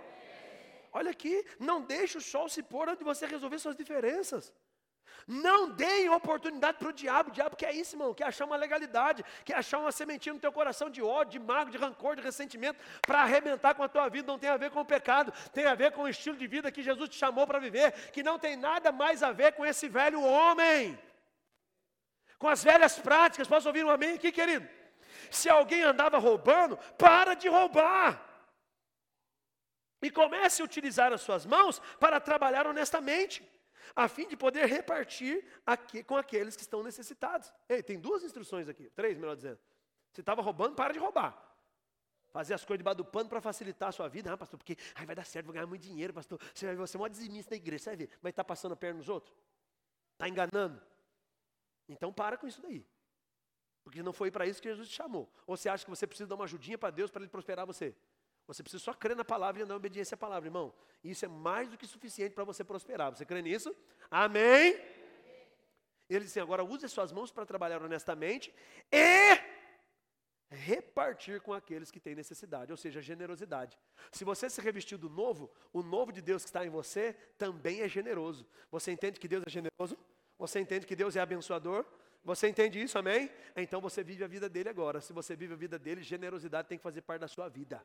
Olha aqui, não deixe o sol se pôr antes de você resolver suas diferenças. Não deem oportunidade para o diabo. O diabo quer isso, irmão, quer achar uma legalidade, quer achar uma sementinha no teu coração de ódio, de mago, de rancor, de ressentimento, para arrebentar com a tua vida. Não tem a ver com o pecado, tem a ver com o estilo de vida que Jesus te chamou para viver, que não tem nada mais a ver com esse velho homem com as velhas práticas. Posso ouvir um amém aqui, querido? Se alguém andava roubando, para de roubar. E comece a utilizar as suas mãos para trabalhar honestamente, a fim de poder repartir aqui, com aqueles que estão necessitados. Ei, tem duas instruções aqui, três, melhor dizendo. Se estava roubando, para de roubar. Fazer as coisas debaixo do pano para facilitar a sua vida. Ah, pastor, porque ai, vai dar certo, vou ganhar muito dinheiro, pastor. Você vai ver, você é um dizimista da igreja, você vai ver. Vai estar passando a perna nos outros? Está enganando? Então para com isso daí. Porque não foi para isso que Jesus te chamou. Ou você acha que você precisa dar uma ajudinha para Deus para ele prosperar você? Você precisa só crer na palavra e andar em obediência à palavra, irmão. Isso é mais do que suficiente para você prosperar. Você crê nisso? Amém? Ele disse assim, agora use as suas mãos para trabalhar honestamente e repartir com aqueles que têm necessidade, ou seja, generosidade. Se você se revestiu do novo, o novo de Deus que está em você também é generoso. Você entende que Deus é generoso? Você entende que Deus é abençoador? Você entende isso, amém? Então você vive a vida dele agora. Se você vive a vida dele, generosidade tem que fazer parte da sua vida.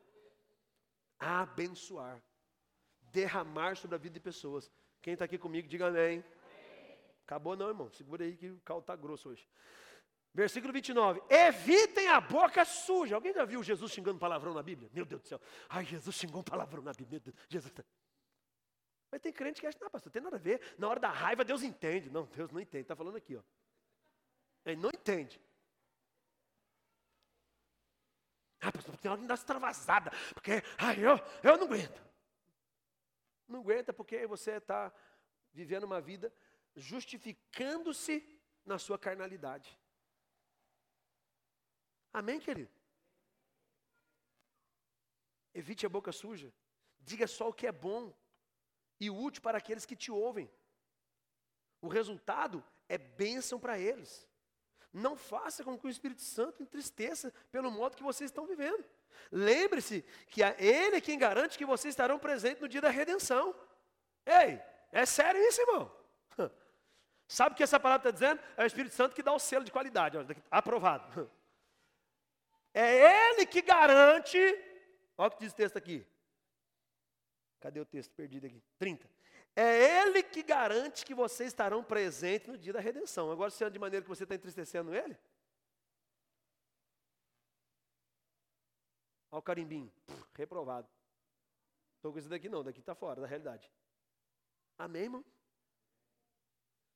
Abençoar, derramar sobre a vida de pessoas. Quem está aqui comigo, diga amém. Acabou não, irmão. Segura aí que o caldo está grosso hoje. Versículo 29. Evitem a boca suja. Alguém já viu Jesus xingando palavrão na Bíblia? Meu Deus do céu. Ai, Jesus xingou palavrão na Bíblia. Jesus. Mas tem crente que acha, não, pastor, tem nada a ver. Na hora da raiva, Deus entende. Não, Deus não entende. Está falando aqui, ó. Ele não entende. Ah, pastor, tem hora que dá extravasada. Porque, ai, eu, eu não aguento. Não aguenta porque você está vivendo uma vida justificando-se na sua carnalidade. Amém, querido? Evite a boca suja. Diga só o que é bom e útil para aqueles que te ouvem. O resultado é bênção para eles. Não faça com que o Espírito Santo entristeça pelo modo que vocês estão vivendo. Lembre-se que é Ele quem garante que vocês estarão presentes no dia da redenção. Ei, é sério isso, irmão? <laughs> Sabe o que essa palavra está dizendo? É o Espírito Santo que dá o selo de qualidade, aprovado. <laughs> É Ele que garante. Olha o que diz o texto aqui. Cadê o texto perdido aqui? 30. É Ele que garante que vocês estarão presentes no dia da redenção. Agora, se é de maneira que você está entristecendo Ele. Olha o carimbinho. reprovado. Estou com isso daqui não, daqui está fora da realidade. Amém, irmão?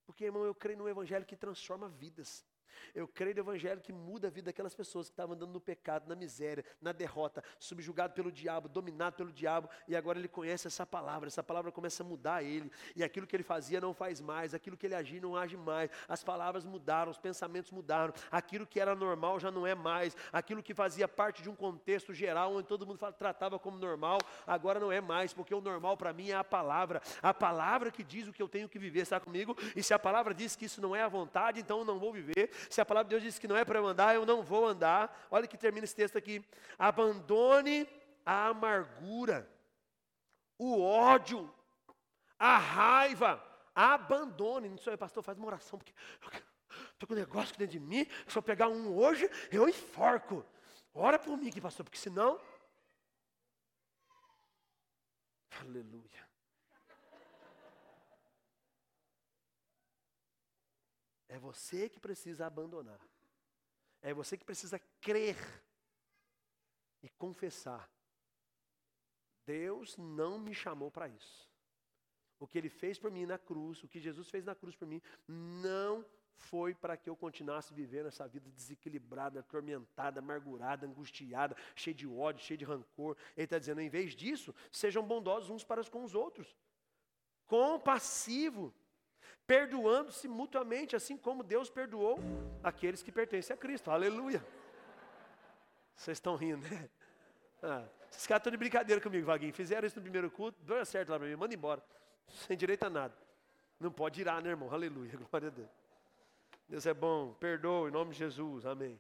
Porque, irmão, eu creio no Evangelho que transforma vidas. Eu creio no Evangelho que muda a vida daquelas pessoas que estavam andando no pecado, na miséria, na derrota, subjugado pelo diabo, dominado pelo diabo, e agora ele conhece essa palavra, essa palavra começa a mudar ele, e aquilo que ele fazia não faz mais, aquilo que ele agia não age mais, as palavras mudaram, os pensamentos mudaram, aquilo que era normal já não é mais, aquilo que fazia parte de um contexto geral, onde todo mundo tratava como normal, agora não é mais, porque o normal para mim é a palavra, a palavra que diz o que eu tenho que viver, está comigo? E se a palavra diz que isso não é a vontade, então eu não vou viver, se a palavra de Deus diz que não é para eu andar, eu não vou andar. Olha que termina esse texto aqui. Abandone a amargura, o ódio, a raiva. Abandone. Não sei, pastor, faz uma oração, porque estou com um negócio dentro de mim. Se eu pegar um hoje, eu enforco. Ora por mim aqui, pastor, porque senão. Aleluia. É você que precisa abandonar. É você que precisa crer e confessar. Deus não me chamou para isso. O que ele fez por mim na cruz, o que Jesus fez na cruz por mim, não foi para que eu continuasse vivendo essa vida desequilibrada, atormentada, amargurada, angustiada, cheia de ódio, cheia de rancor. Ele está dizendo, em vez disso, sejam bondosos uns para com os outros, compassivo, perdoando-se mutuamente, assim como Deus perdoou aqueles que pertencem a Cristo. Aleluia. Vocês estão rindo, né? Ah, esses caras estão de brincadeira comigo, Vaguinho. Fizeram isso no primeiro culto, deu certo lá para mim, manda embora. Sem direito a nada. Não pode irar, né, irmão? Aleluia, <laughs> glória a Deus. Deus é bom, perdoa em nome de Jesus, amém.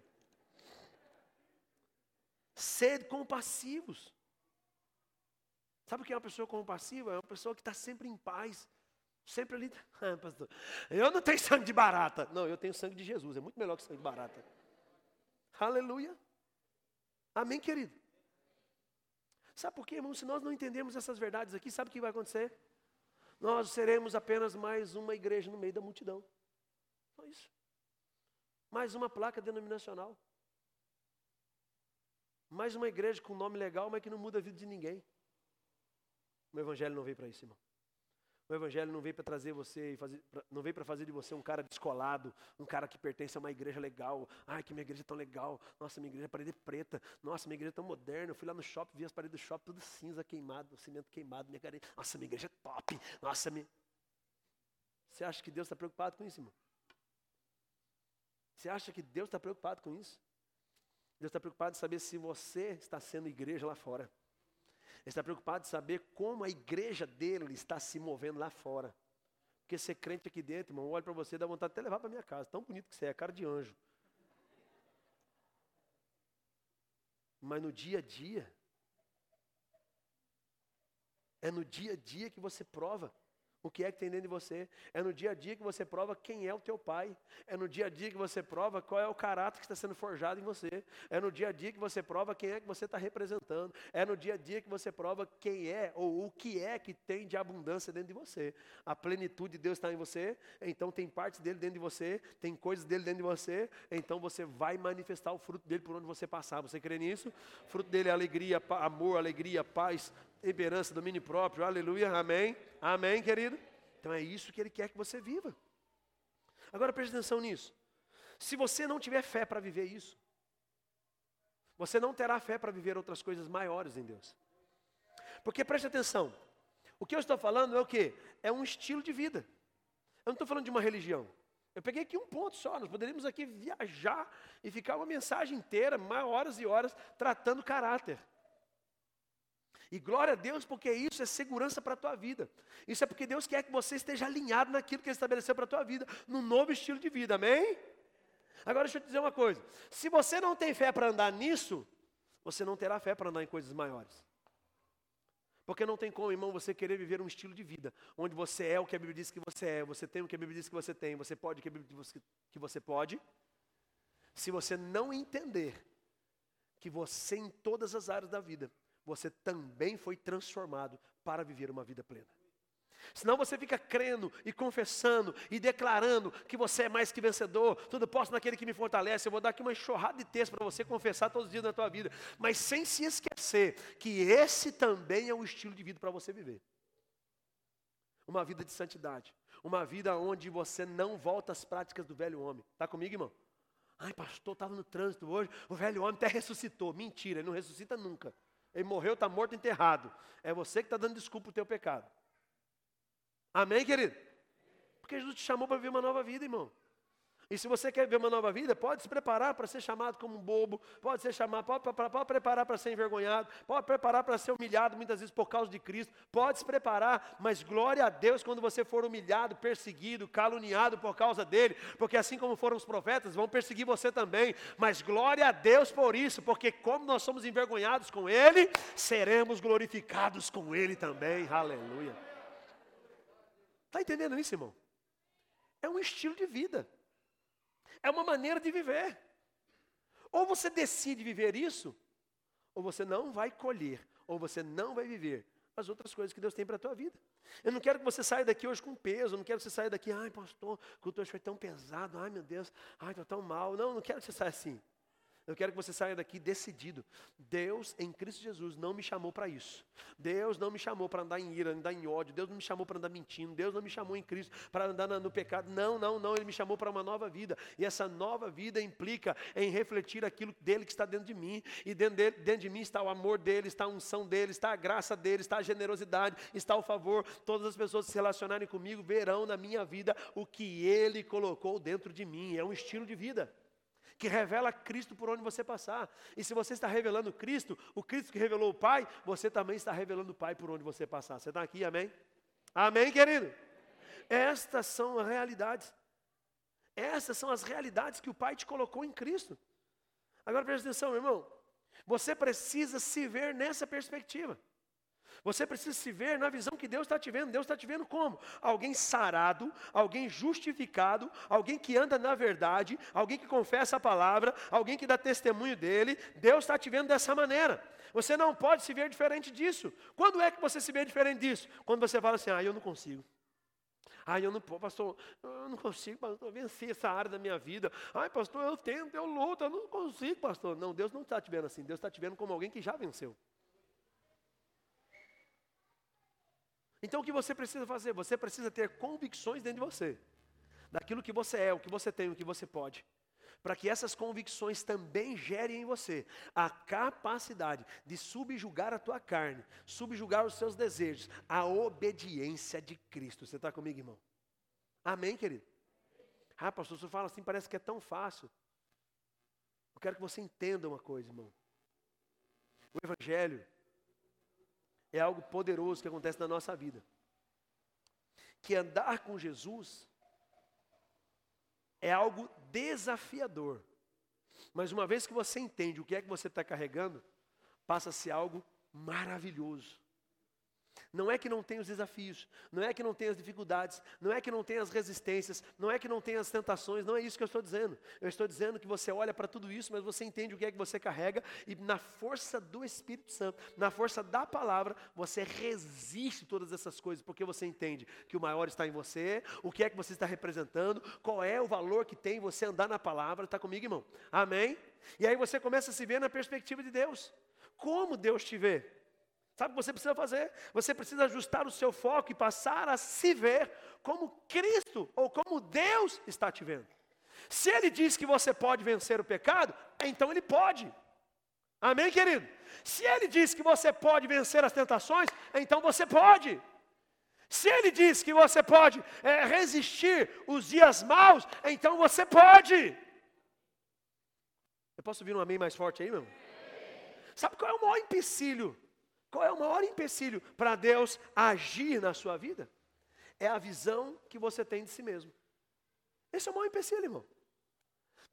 Sede compassivos. Sabe o que é uma pessoa compassiva? É uma pessoa que está sempre em paz, Sempre ali, <laughs> ah, pastor, eu não tenho sangue de barata. Não, eu tenho sangue de Jesus, é muito melhor que sangue de barata. Aleluia. Amém, querido? Sabe por quê, irmão? Se nós não entendermos essas verdades aqui, sabe o que vai acontecer? Nós seremos apenas mais uma igreja no meio da multidão. Só isso. Mais uma placa denominacional. Mais uma igreja com nome legal, mas que não muda a vida de ninguém. O evangelho não veio para isso, irmão. O evangelho não veio para trazer você, fazer, não veio para fazer de você um cara descolado, um cara que pertence a uma igreja legal. Ai, que minha igreja é tão legal. Nossa, minha igreja é parede preta. Nossa, minha igreja é tão moderna. Eu fui lá no shopping, vi as paredes do shopping tudo cinza, queimado, cimento queimado, minha. Nossa, minha igreja é top. Nossa, minha... Você acha que Deus está preocupado com isso, irmão? Você acha que Deus está preocupado com isso? Deus está preocupado em saber se você está sendo igreja lá fora. Ele está preocupado em saber como a igreja dele está se movendo lá fora. Porque ser crente aqui dentro, irmão, olha para você, dá vontade de até levar para minha casa. Tão bonito que você é, cara de anjo. Mas no dia a dia, é no dia a dia que você prova o que é que tem dentro de você. É no dia a dia que você prova quem é o teu pai. É no dia a dia que você prova qual é o caráter que está sendo forjado em você. É no dia a dia que você prova quem é que você está representando. É no dia a dia que você prova quem é ou o que é que tem de abundância dentro de você. A plenitude de Deus está em você, então tem partes dele dentro de você, tem coisas dele dentro de você, então você vai manifestar o fruto dele por onde você passar. Você crê nisso? O fruto dele é alegria, amor, alegria, paz, temperança, domínio próprio, aleluia, amém, amém, querido? Então é isso que Ele quer que você viva. Agora preste atenção nisso. Se você não tiver fé para viver isso, você não terá fé para viver outras coisas maiores em Deus. Porque preste atenção, o que eu estou falando é o que? É um estilo de vida. Eu não estou falando de uma religião. Eu peguei aqui um ponto só, nós poderíamos aqui viajar e ficar uma mensagem inteira, horas e horas, tratando caráter. E glória a Deus, porque isso é segurança para a tua vida. Isso é porque Deus quer que você esteja alinhado naquilo que Ele estabeleceu para a tua vida, num novo estilo de vida, amém? Agora deixa eu te dizer uma coisa: se você não tem fé para andar nisso, você não terá fé para andar em coisas maiores. Porque não tem como, irmão, você querer viver um estilo de vida onde você é o que a Bíblia diz que você é, você tem o que a Bíblia diz que você tem, você pode o que a Bíblia diz que você pode, se você não entender que você, em todas as áreas da vida, você também foi transformado para viver uma vida plena. Senão você fica crendo e confessando e declarando que você é mais que vencedor, tudo posso naquele que me fortalece. Eu vou dar aqui uma enxurrada de texto para você confessar todos os dias da tua vida, mas sem se esquecer que esse também é o estilo de vida para você viver. Uma vida de santidade, uma vida onde você não volta às práticas do velho homem. Está comigo, irmão? Ai, pastor, estava no trânsito hoje, o velho homem até ressuscitou. Mentira, ele não ressuscita nunca. Ele morreu, está morto, enterrado. É você que está dando desculpa para o teu pecado. Amém, querido? Porque Jesus te chamou para viver uma nova vida, irmão. E se você quer ver uma nova vida, pode se preparar para ser chamado como um bobo, pode ser chamado, pode, pode, pode preparar para ser envergonhado, pode preparar para ser humilhado muitas vezes por causa de Cristo, pode se preparar, mas glória a Deus quando você for humilhado, perseguido, caluniado por causa dele, porque assim como foram os profetas, vão perseguir você também, mas glória a Deus por isso, porque como nós somos envergonhados com ele, seremos glorificados com ele também, aleluia. Está entendendo isso, irmão? É um estilo de vida. É uma maneira de viver. Ou você decide viver isso, ou você não vai colher, ou você não vai viver as outras coisas que Deus tem para a tua vida. Eu não quero que você saia daqui hoje com peso, eu não quero que você saia daqui, ai pastor, o culto hoje foi tão pesado, ai meu Deus, ai estou tão mal. Não, não quero que você saia assim. Eu quero que você saia daqui decidido. Deus em Cristo Jesus não me chamou para isso. Deus não me chamou para andar em ira, andar em ódio. Deus não me chamou para andar mentindo. Deus não me chamou em Cristo para andar no pecado. Não, não, não. Ele me chamou para uma nova vida. E essa nova vida implica em refletir aquilo dele que está dentro de mim. E dentro, dele, dentro de mim está o amor dele, está a unção dele, está a graça dele, está a generosidade, está o favor. Todas as pessoas que se relacionarem comigo verão na minha vida o que ele colocou dentro de mim. É um estilo de vida que revela Cristo por onde você passar. E se você está revelando Cristo, o Cristo que revelou o Pai, você também está revelando o Pai por onde você passar. Você está aqui, amém? Amém, querido? Estas são as realidades. Essas são as realidades que o Pai te colocou em Cristo. Agora presta atenção, meu irmão. Você precisa se ver nessa perspectiva. Você precisa se ver na visão que Deus está te vendo. Deus está te vendo como? Alguém sarado, alguém justificado, alguém que anda na verdade, alguém que confessa a palavra, alguém que dá testemunho dele. Deus está te vendo dessa maneira. Você não pode se ver diferente disso. Quando é que você se vê diferente disso? Quando você fala assim, ah, eu não consigo. Ai, eu não, pastor, eu não consigo, pastor, vencer essa área da minha vida. Ai, pastor, eu tento, eu luto, eu não consigo, pastor. Não, Deus não está te vendo assim. Deus está te vendo como alguém que já venceu. Então o que você precisa fazer? Você precisa ter convicções dentro de você, daquilo que você é, o que você tem, o que você pode, para que essas convicções também gerem em você a capacidade de subjugar a tua carne, subjugar os seus desejos, a obediência de Cristo. Você está comigo, irmão? Amém, querido? Ah, pastor, você fala assim, parece que é tão fácil. Eu quero que você entenda uma coisa, irmão. O Evangelho é algo poderoso que acontece na nossa vida. Que andar com Jesus é algo desafiador. Mas uma vez que você entende o que é que você está carregando, passa a ser algo maravilhoso. Não é que não tem os desafios, não é que não tem as dificuldades, não é que não tem as resistências, não é que não tem as tentações, não é isso que eu estou dizendo. Eu estou dizendo que você olha para tudo isso, mas você entende o que é que você carrega e na força do Espírito Santo, na força da palavra, você resiste todas essas coisas, porque você entende que o maior está em você, o que é que você está representando, qual é o valor que tem você andar na palavra, está comigo, irmão? Amém? E aí você começa a se ver na perspectiva de Deus. Como Deus te vê? Sabe o que você precisa fazer? Você precisa ajustar o seu foco e passar a se ver como Cristo ou como Deus está te vendo. Se Ele diz que você pode vencer o pecado, então Ele pode. Amém, querido? Se Ele diz que você pode vencer as tentações, então você pode. Se Ele diz que você pode é, resistir os dias maus, então você pode. Eu posso ouvir um amém mais forte aí, meu? Sabe qual é o maior empecilho qual é o maior empecilho para Deus agir na sua vida? É a visão que você tem de si mesmo. Esse é o maior empecilho, irmão.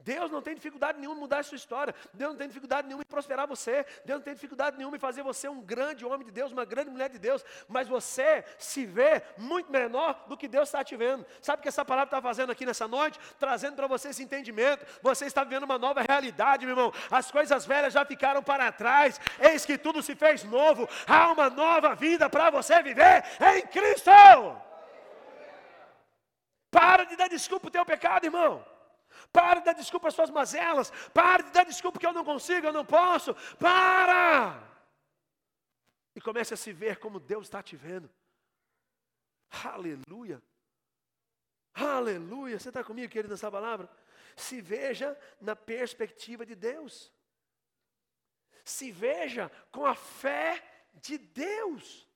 Deus não tem dificuldade nenhuma em mudar a sua história. Deus não tem dificuldade nenhuma em prosperar você. Deus não tem dificuldade nenhuma em fazer você um grande homem de Deus, uma grande mulher de Deus. Mas você se vê muito menor do que Deus está te vendo. Sabe o que essa palavra está fazendo aqui nessa noite? Trazendo para você esse entendimento. Você está vivendo uma nova realidade, meu irmão. As coisas velhas já ficaram para trás. Eis que tudo se fez novo. Há uma nova vida para você viver em Cristo. Para de dar desculpa o teu pecado, irmão. Para de dar desculpa às suas mazelas. Para de dar desculpa que eu não consigo, eu não posso. Para! E comece a se ver como Deus está te vendo. Aleluia. Aleluia. Você está comigo, querido, nessa palavra? Se veja na perspectiva de Deus. Se veja com a fé de Deus.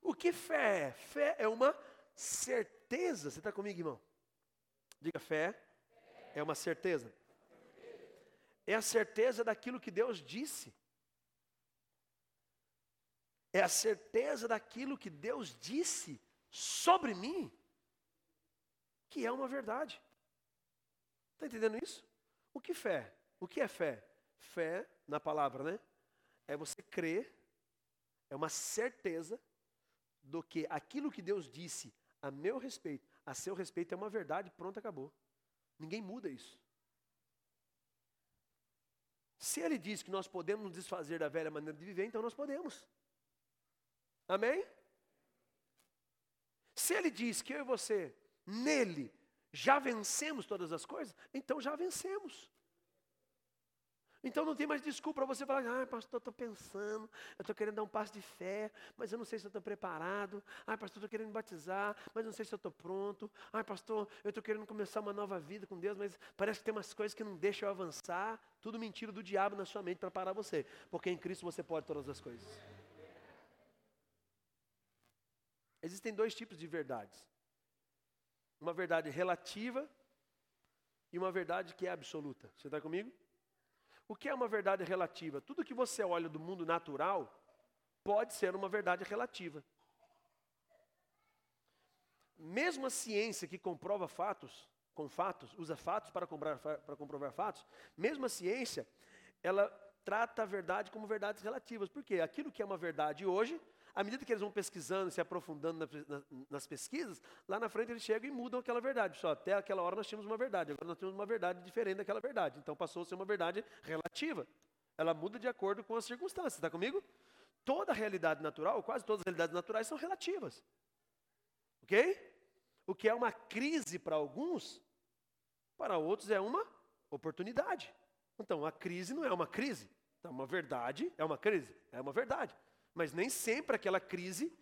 O que fé é? Fé é uma certeza. Você está comigo, irmão? Diga fé é uma certeza. É a certeza daquilo que Deus disse. É a certeza daquilo que Deus disse sobre mim, que é uma verdade. Está entendendo isso? O que fé? O que é fé? Fé, na palavra, né? É você crer, é uma certeza do que aquilo que Deus disse a meu respeito, a seu respeito, é uma verdade, pronto, acabou. Ninguém muda isso. Se ele diz que nós podemos nos desfazer da velha maneira de viver, então nós podemos. Amém? Se ele diz que eu e você, nele, já vencemos todas as coisas, então já vencemos. Então não tem mais desculpa para você falar, ah, pastor, estou pensando, eu estou querendo dar um passo de fé, mas eu não sei se eu estou preparado. Ah, pastor, estou querendo me batizar, mas não sei se eu estou pronto. Ah, pastor, eu estou querendo começar uma nova vida com Deus, mas parece que tem umas coisas que não deixam eu avançar. Tudo mentira do diabo na sua mente para parar você, porque em Cristo você pode todas as coisas. Existem dois tipos de verdades: uma verdade relativa e uma verdade que é absoluta. Você está comigo? O que é uma verdade relativa? Tudo que você olha do mundo natural pode ser uma verdade relativa. Mesmo a ciência que comprova fatos, com fatos, usa fatos para, comprar, para comprovar fatos, mesmo a ciência, ela trata a verdade como verdades relativas. Por quê? Aquilo que é uma verdade hoje à medida que eles vão pesquisando, se aprofundando nas pesquisas, lá na frente eles chegam e mudam aquela verdade. Só até aquela hora nós tínhamos uma verdade, agora nós temos uma verdade diferente daquela verdade. Então passou a ser uma verdade relativa. Ela muda de acordo com as circunstâncias. Está comigo? Toda realidade natural, quase todas as realidades naturais são relativas. Ok? O que é uma crise para alguns, para outros é uma oportunidade. Então, a crise não é uma crise. Então, uma verdade é uma crise. É uma verdade. Mas nem sempre aquela crise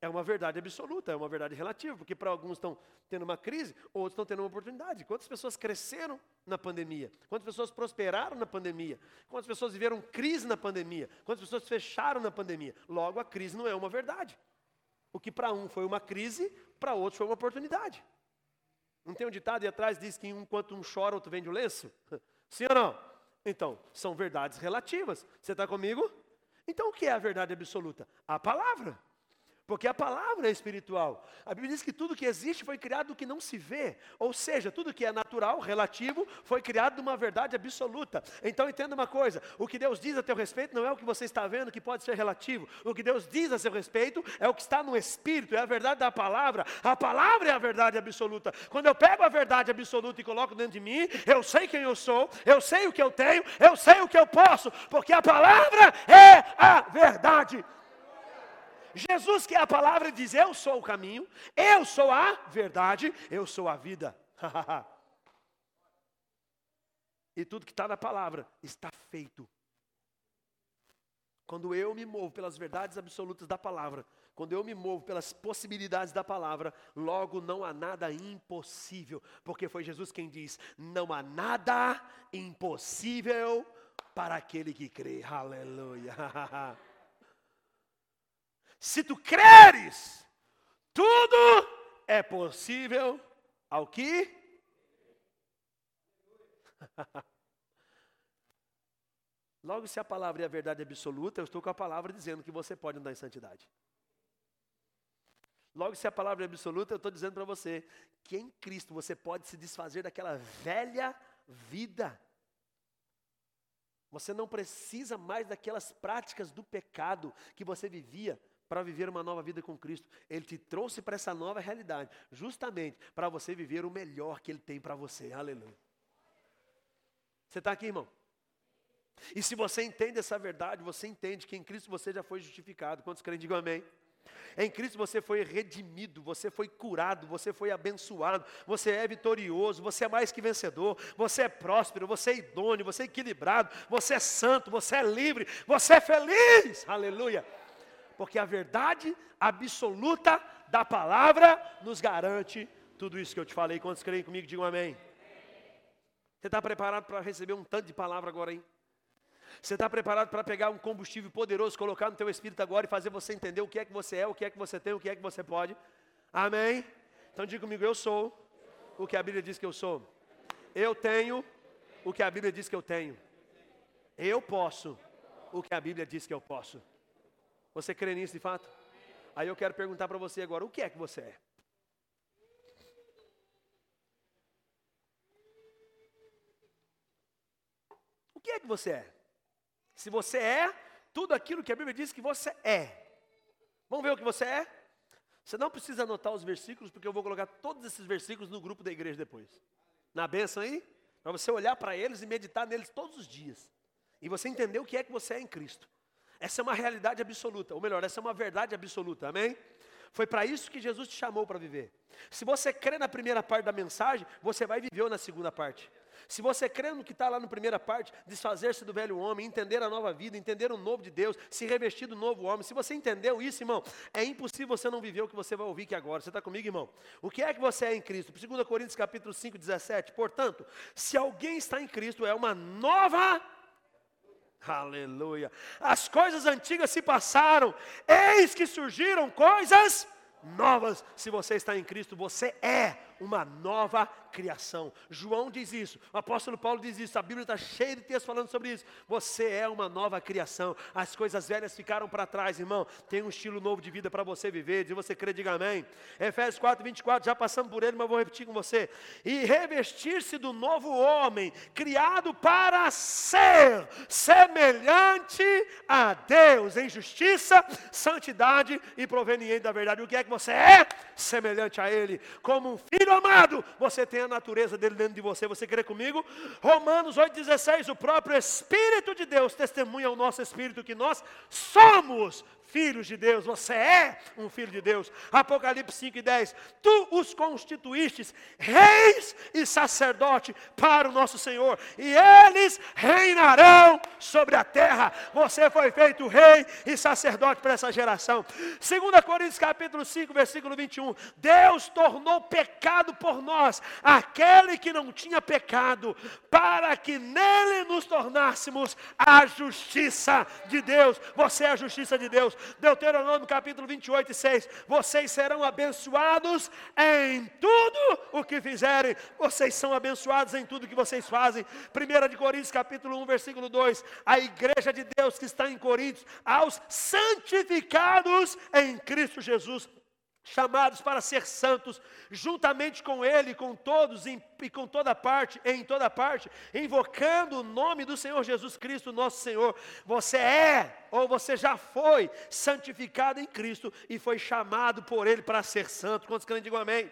é uma verdade absoluta, é uma verdade relativa, porque para alguns estão tendo uma crise, outros estão tendo uma oportunidade. Quantas pessoas cresceram na pandemia? Quantas pessoas prosperaram na pandemia? Quantas pessoas viveram crise na pandemia? Quantas pessoas fecharam na pandemia? Logo, a crise não é uma verdade. O que para um foi uma crise, para outros foi uma oportunidade. Não tem um ditado e atrás diz que enquanto um chora, outro vende o lenço? <laughs> Sim ou não? Então, são verdades relativas. Você está comigo? Então o que é a verdade absoluta? A palavra. Porque a palavra é espiritual. A Bíblia diz que tudo que existe foi criado do que não se vê. Ou seja, tudo que é natural, relativo, foi criado de uma verdade absoluta. Então entenda uma coisa: o que Deus diz a teu respeito não é o que você está vendo que pode ser relativo. O que Deus diz a seu respeito é o que está no Espírito, é a verdade da palavra. A palavra é a verdade absoluta. Quando eu pego a verdade absoluta e coloco dentro de mim, eu sei quem eu sou, eu sei o que eu tenho, eu sei o que eu posso, porque a palavra é a verdade Jesus, que é a palavra, diz: Eu sou o caminho, eu sou a verdade, eu sou a vida. <laughs> e tudo que está na palavra está feito. Quando eu me movo pelas verdades absolutas da palavra, quando eu me movo pelas possibilidades da palavra, logo não há nada impossível, porque foi Jesus quem diz: não há nada impossível para aquele que crê. Aleluia. <laughs> Se tu creres, tudo é possível ao que? <laughs> Logo, se a palavra é a verdade absoluta, eu estou com a palavra dizendo que você pode andar em santidade. Logo, se a palavra é absoluta, eu estou dizendo para você que em Cristo você pode se desfazer daquela velha vida. Você não precisa mais daquelas práticas do pecado que você vivia para viver uma nova vida com Cristo. Ele te trouxe para essa nova realidade, justamente para você viver o melhor que Ele tem para você. Aleluia. Você está aqui, irmão? E se você entende essa verdade, você entende que em Cristo você já foi justificado. Quantos querem, digam amém. Em Cristo você foi redimido, você foi curado, você foi abençoado, você é vitorioso, você é mais que vencedor, você é próspero, você é idôneo, você é equilibrado, você é santo, você é livre, você é feliz. Aleluia porque a verdade absoluta da palavra nos garante tudo isso que eu te falei. Quantos creem comigo, digam amém. Você está preparado para receber um tanto de palavra agora, hein? Você está preparado para pegar um combustível poderoso, colocar no teu espírito agora e fazer você entender o que é que você é, o que é que você tem, o que é que você pode? Amém? Então diga comigo, eu sou o que a Bíblia diz que eu sou. Eu tenho o que a Bíblia diz que eu tenho. Eu posso o que a Bíblia diz que eu posso. Você crê nisso de fato? Aí eu quero perguntar para você agora: o que é que você é? O que é que você é? Se você é tudo aquilo que a Bíblia diz que você é. Vamos ver o que você é? Você não precisa anotar os versículos, porque eu vou colocar todos esses versículos no grupo da igreja depois. Na benção aí? Para você olhar para eles e meditar neles todos os dias. E você entender o que é que você é em Cristo. Essa é uma realidade absoluta, ou melhor, essa é uma verdade absoluta, amém? Foi para isso que Jesus te chamou para viver. Se você crê na primeira parte da mensagem, você vai viver na segunda parte. Se você crê no que está lá na primeira parte, desfazer-se do velho homem, entender a nova vida, entender o novo de Deus, se revestir do novo homem, se você entendeu isso, irmão, é impossível você não viver o que você vai ouvir aqui agora. Você está comigo, irmão? O que é que você é em Cristo? 2 Coríntios capítulo 5, 17. Portanto, se alguém está em Cristo, é uma nova Aleluia. As coisas antigas se passaram, eis que surgiram coisas novas. Se você está em Cristo, você é uma nova criação. João diz isso, o apóstolo Paulo diz isso, a Bíblia está cheia de textos falando sobre isso. Você é uma nova criação. As coisas velhas ficaram para trás, irmão. Tem um estilo novo de vida para você viver. Se você crê, diga amém. Efésios 4, 24, já passamos por ele, mas vou repetir com você. E revestir-se do novo homem, criado para ser semelhante a Deus, em justiça, santidade e proveniente da verdade. O que é que você é? Semelhante a Ele, como um filho filho amado, você tem a natureza dele dentro de você. Você crê comigo? Romanos 8,16: o próprio Espírito de Deus testemunha ao nosso espírito que nós somos filhos de Deus, você é um filho de Deus. Apocalipse 5 e 10. Tu os constituístes reis e sacerdote para o nosso Senhor, e eles reinarão sobre a terra. Você foi feito rei e sacerdote para essa geração. 2 Coríntios capítulo 5, versículo 21. Deus tornou pecado por nós aquele que não tinha pecado, para que nele nos tornássemos a justiça de Deus. Você é a justiça de Deus. Deuteronômio capítulo 28 e 6. Vocês serão abençoados em tudo o que fizerem. Vocês são abençoados em tudo que vocês fazem. 1 de Coríntios capítulo 1, versículo 2. a igreja de Deus que está em Coríntios, aos santificados em Cristo Jesus, chamados para ser santos, juntamente com Ele, com todos em, e com toda parte, em toda parte, invocando o nome do Senhor Jesus Cristo, nosso Senhor. Você é, ou você já foi, santificado em Cristo e foi chamado por Ele para ser santo. Quantos querem digam amém?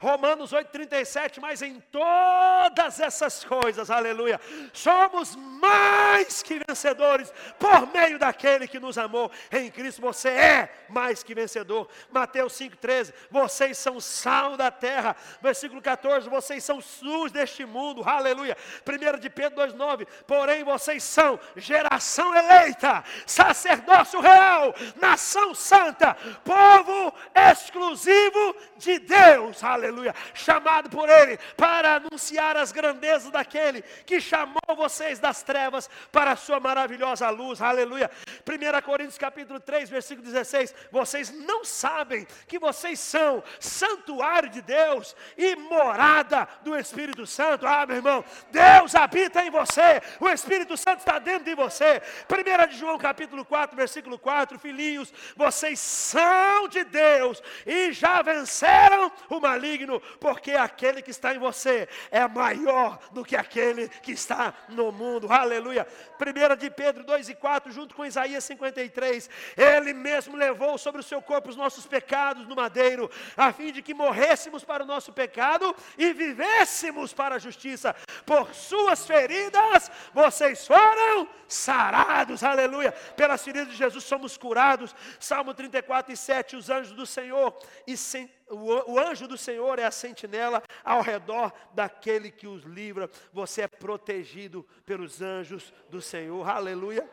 Romanos 8,37, mas em todas essas coisas, aleluia, somos mais que vencedores por meio daquele que nos amou. Em Cristo você é mais que vencedor. Mateus 5,13, vocês são sal da terra. Versículo 14, vocês são luz deste mundo, aleluia. 1 de Pedro 2,9, porém vocês são geração eleita, sacerdócio real, nação santa, povo exclusivo de Deus, aleluia aleluia, chamado por Ele para anunciar as grandezas daquele que chamou vocês das trevas para a sua maravilhosa luz, aleluia. 1 Coríntios capítulo 3, versículo 16, vocês não sabem que vocês são santuário de Deus e morada do Espírito Santo, ah meu irmão, Deus habita em você, o Espírito Santo está dentro de você, 1 de João capítulo 4, versículo 4, filhinhos, vocês são de Deus e já venceram o maligno maligno, porque aquele que está em você é maior do que aquele que está no mundo. Aleluia. 1 de Pedro 2 e 4, junto com Isaías 53, ele mesmo levou sobre o seu corpo os nossos pecados no madeiro, a fim de que morrêssemos para o nosso pecado e vivêssemos para a justiça. Por suas feridas vocês foram sarados. Aleluia. Pelas feridas de Jesus somos curados. Salmo 34 e 7, os anjos do Senhor e sem o, o anjo do Senhor é a sentinela ao redor daquele que os livra. Você é protegido pelos anjos do Senhor. Aleluia.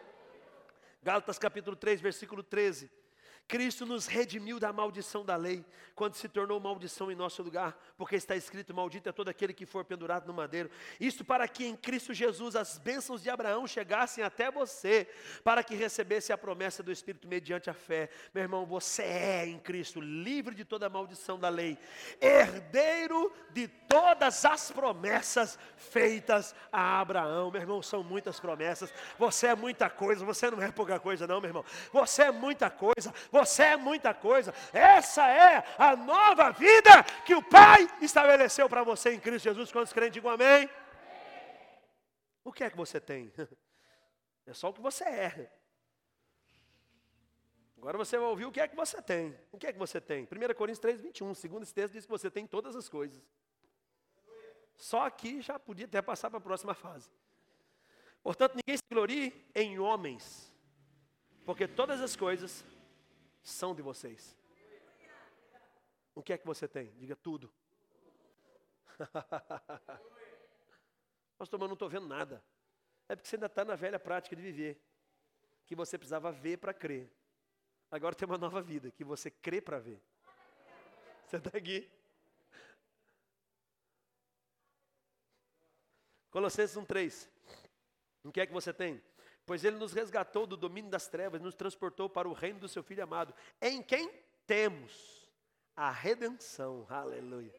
Gálatas capítulo 3, versículo 13. Cristo nos redimiu da maldição da lei, quando se tornou maldição em nosso lugar, porque está escrito: Maldito é todo aquele que for pendurado no madeiro. Isto para que em Cristo Jesus as bênçãos de Abraão chegassem até você, para que recebesse a promessa do Espírito mediante a fé. Meu irmão, você é em Cristo livre de toda a maldição da lei, herdeiro de todas as promessas feitas a Abraão. Meu irmão, são muitas promessas. Você é muita coisa, você não é pouca coisa, não, meu irmão. Você é muita coisa você é muita coisa. Essa é a nova vida que o Pai estabeleceu para você em Cristo Jesus. Quantos crentes digam amém? O que é que você tem? <laughs> É só o que você é. Agora você vai ouvir o que é que você tem. O que é que você tem? 1 Coríntios 3, 21. Segundo esse texto, diz que você tem todas as coisas. Só aqui já podia até passar para a próxima fase. Portanto, ninguém se glorie em homens, porque todas as coisas são de vocês. O que é que você tem? Diga tudo. <laughs> Pastor, mas não estou vendo nada. É porque você ainda está na velha prática de viver. Que você precisava ver para crer. Agora tem uma nova vida, que você crê para ver. Você está aqui. Colossenses 1,3. O que é que você tem? Pois ele nos resgatou do domínio das trevas, nos transportou para o reino do seu Filho amado, em quem temos a redenção, aleluia,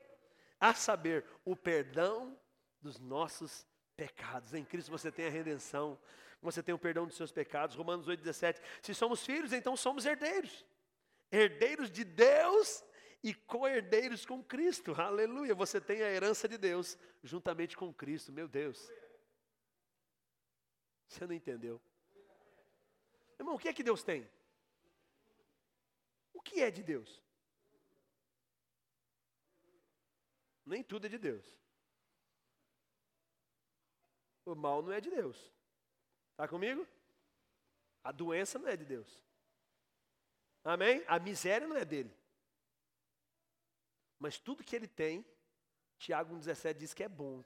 a saber, o perdão dos nossos pecados. Em Cristo você tem a redenção, você tem o perdão dos seus pecados. Romanos 8,17. Se somos filhos, então somos herdeiros, herdeiros de Deus e co-herdeiros com Cristo, aleluia. Você tem a herança de Deus juntamente com Cristo, meu Deus. Você não entendeu. Irmão, o que é que Deus tem? O que é de Deus? Nem tudo é de Deus. O mal não é de Deus. Está comigo? A doença não é de Deus. Amém? A miséria não é dele. Mas tudo que ele tem, Tiago 1,17 diz que é bom.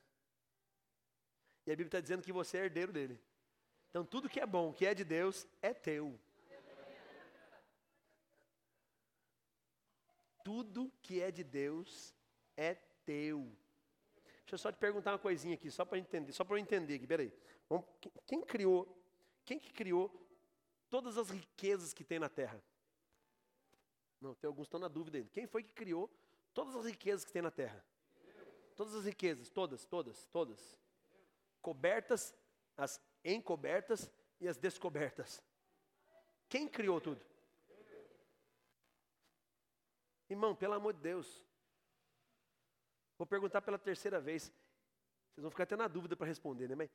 E a Bíblia está dizendo que você é herdeiro dele. Então tudo que é bom, que é de Deus, é teu. Tudo que é de Deus é teu. Deixa eu só te perguntar uma coisinha aqui, só para entender, só para eu entender aqui, peraí. Vamos, quem criou, quem que criou todas as riquezas que tem na terra? Não, tem alguns que estão na dúvida ainda. Quem foi que criou todas as riquezas que tem na terra? Todas as riquezas, todas, todas, todas. Cobertas, as encobertas e as descobertas. Quem criou tudo? Irmão, pelo amor de Deus. Vou perguntar pela terceira vez. Vocês vão ficar até na dúvida para responder, né? Mas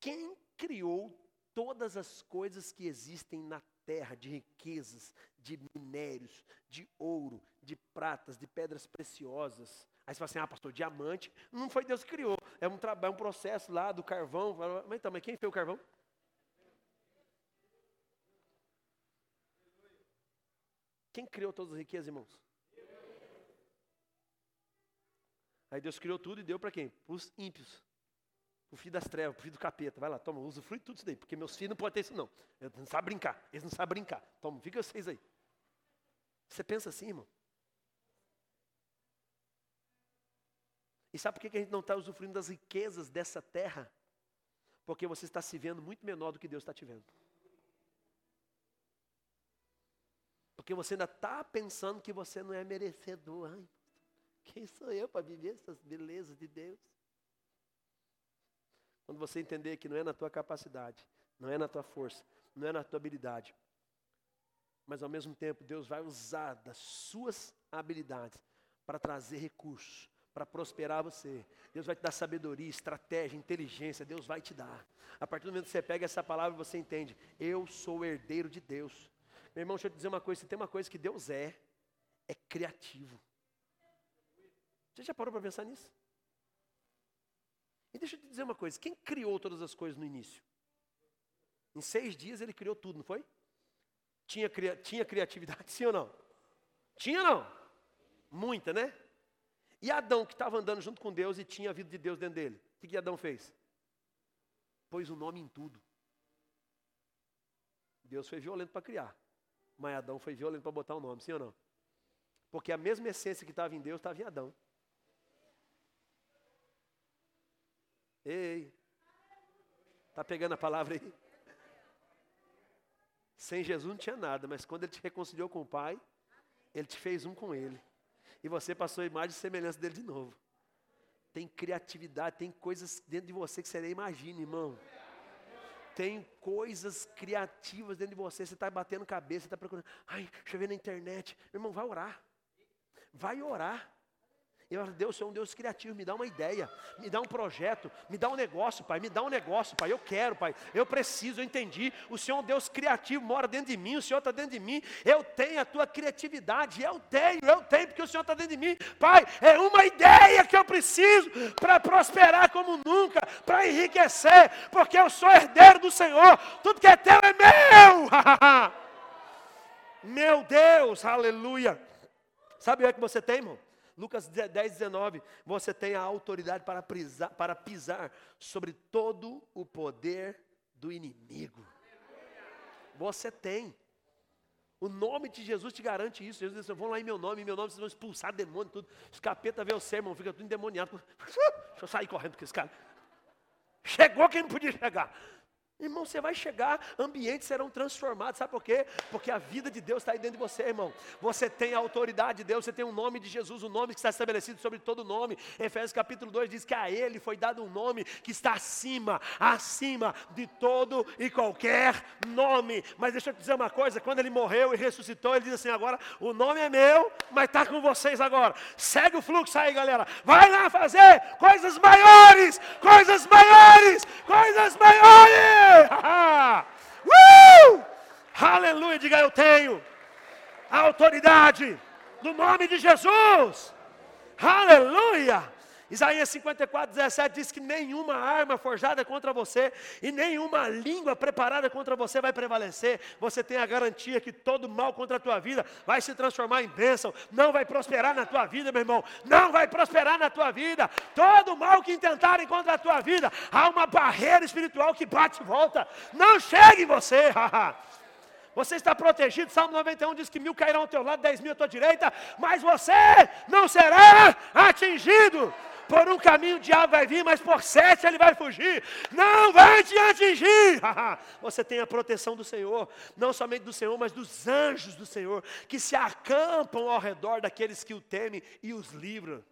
quem criou todas as coisas que existem na terra, de riquezas, de minérios, de ouro, de pratas, de pedras preciosas? Aí você fala assim, ah, pastor, diamante. Não foi Deus que criou. É um é um processo lá do carvão. Mas então, mas quem fez o carvão? Quem criou todas as riquezas, irmãos? Aí Deus criou tudo e deu para quem? Para os ímpios. O filho das trevas, o filho do capeta. Vai lá, toma, usufrui tudo isso daí. Porque meus filhos não podem ter isso, não. Eles não sabem brincar. Eles não sabem brincar. Toma, fica vocês aí. Você pensa assim, irmão? E sabe por que a gente não está usufruindo das riquezas dessa terra? Porque você está se vendo muito menor do que Deus está te vendo. Porque você ainda está pensando que você não é merecedor. Ai, quem sou eu para viver essas belezas de Deus? Quando você entender que não é na tua capacidade, não é na tua força, não é na tua habilidade, mas ao mesmo tempo Deus vai usar das suas habilidades para trazer recursos, para prosperar você. Deus vai te dar sabedoria, estratégia, inteligência, Deus vai te dar. A partir do momento que você pega essa palavra, você entende, eu sou herdeiro de Deus. Meu irmão, deixa eu te dizer uma coisa: se tem uma coisa que Deus é, é criativo. Você já parou para pensar nisso? E deixa eu te dizer uma coisa: quem criou todas as coisas no início? Em seis dias ele criou tudo, não foi? Tinha, tinha criatividade, <laughs> sim ou não? Tinha não? Muita, né? E Adão, que estava andando junto com Deus e tinha a vida de Deus dentro dele, o que, que Adão fez? Pôs o um nome em tudo. Deus foi violento para criar. Mas Adão foi violento para botar o nome, sim ou não? Porque a mesma essência que estava em Deus estava em Adão. Ei, tá pegando a palavra aí? Sem Jesus não tinha nada, mas quando ele te reconciliou com o Pai, ele te fez um com ele. E você passou a imagem e semelhança dele de novo. Tem criatividade, tem coisas dentro de você que você nem imagina, irmão. Tem coisas criativas dentro de você. Você está batendo cabeça, você está procurando. Ai, deixa eu ver na internet. Meu irmão, vai orar. Vai orar. Eu falo, Deus, é um Deus criativo, me dá uma ideia, me dá um projeto, me dá um negócio, Pai, me dá um negócio, Pai, eu quero, Pai, eu preciso, eu entendi, o Senhor é um Deus criativo, mora dentro de mim, o Senhor está dentro de mim, eu tenho a tua criatividade, eu tenho, eu tenho, porque o Senhor está dentro de mim, Pai, é uma ideia que eu preciso para prosperar como nunca, para enriquecer, porque eu sou herdeiro do Senhor, tudo que é teu é meu, <laughs> meu Deus, aleluia, sabe o que você tem, irmão? Lucas 10, 19, você tem a autoridade para pisar, para pisar sobre todo o poder do inimigo. Você tem. O nome de Jesus te garante isso. Jesus disse: vão lá em meu nome, em meu nome vocês vão expulsar demônio, tudo. Os capeta vê o sermão, fica tudo endemoniado. <laughs> Deixa eu sair correndo com esse cara. Chegou quem não podia chegar. Irmão, você vai chegar, ambientes serão transformados, sabe por quê? Porque a vida de Deus está aí dentro de você, irmão. Você tem a autoridade de Deus, você tem o nome de Jesus, o nome que está estabelecido sobre todo nome. Efésios capítulo 2 diz que a Ele foi dado um nome que está acima, acima de todo e qualquer nome. Mas deixa eu te dizer uma coisa: quando Ele morreu e ressuscitou, Ele diz assim: agora o nome é meu, mas está com vocês agora. Segue o fluxo aí, galera. Vai lá fazer coisas maiores, coisas maiores, coisas maiores. Uh! Aleluia, diga eu tenho a autoridade no nome de Jesus. Aleluia. Isaías 54, 17 diz que nenhuma arma forjada contra você e nenhuma língua preparada contra você vai prevalecer. Você tem a garantia que todo mal contra a tua vida vai se transformar em bênção. Não vai prosperar na tua vida, meu irmão. Não vai prosperar na tua vida. Todo mal que intentarem contra a tua vida, há uma barreira espiritual que bate e volta. Não chegue em você. <laughs> Você está protegido. Salmo 91 diz que mil cairão ao teu lado, dez mil à tua direita, mas você não será atingido. Por um caminho o diabo vai vir, mas por sete ele vai fugir. Não vai te atingir. <laughs> Você tem a proteção do Senhor, não somente do Senhor, mas dos anjos do Senhor, que se acampam ao redor daqueles que o temem e os livram.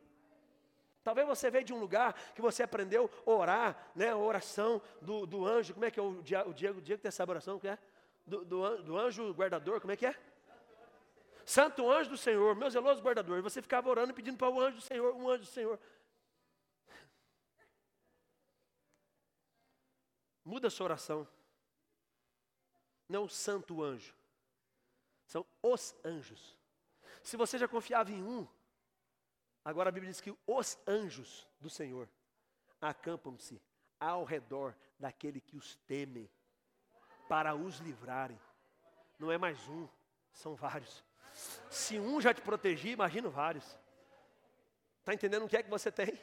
Talvez você veio de um lugar que você aprendeu a orar, né? A oração do, do anjo. Como é que é o o Diego, o Diego tem essa oração? Que é? Do, do, do anjo guardador, como é que é? Santo anjo do Senhor, meu zeloso guardador. Você ficava orando e pedindo para o anjo do Senhor, um anjo do Senhor. Muda a sua oração. Não o santo anjo. São os anjos. Se você já confiava em um, agora a Bíblia diz que os anjos do Senhor acampam-se ao redor daquele que os teme, para os livrarem. Não é mais um, são vários. Se um já te protegia, imagina vários. Está entendendo o que é que você tem?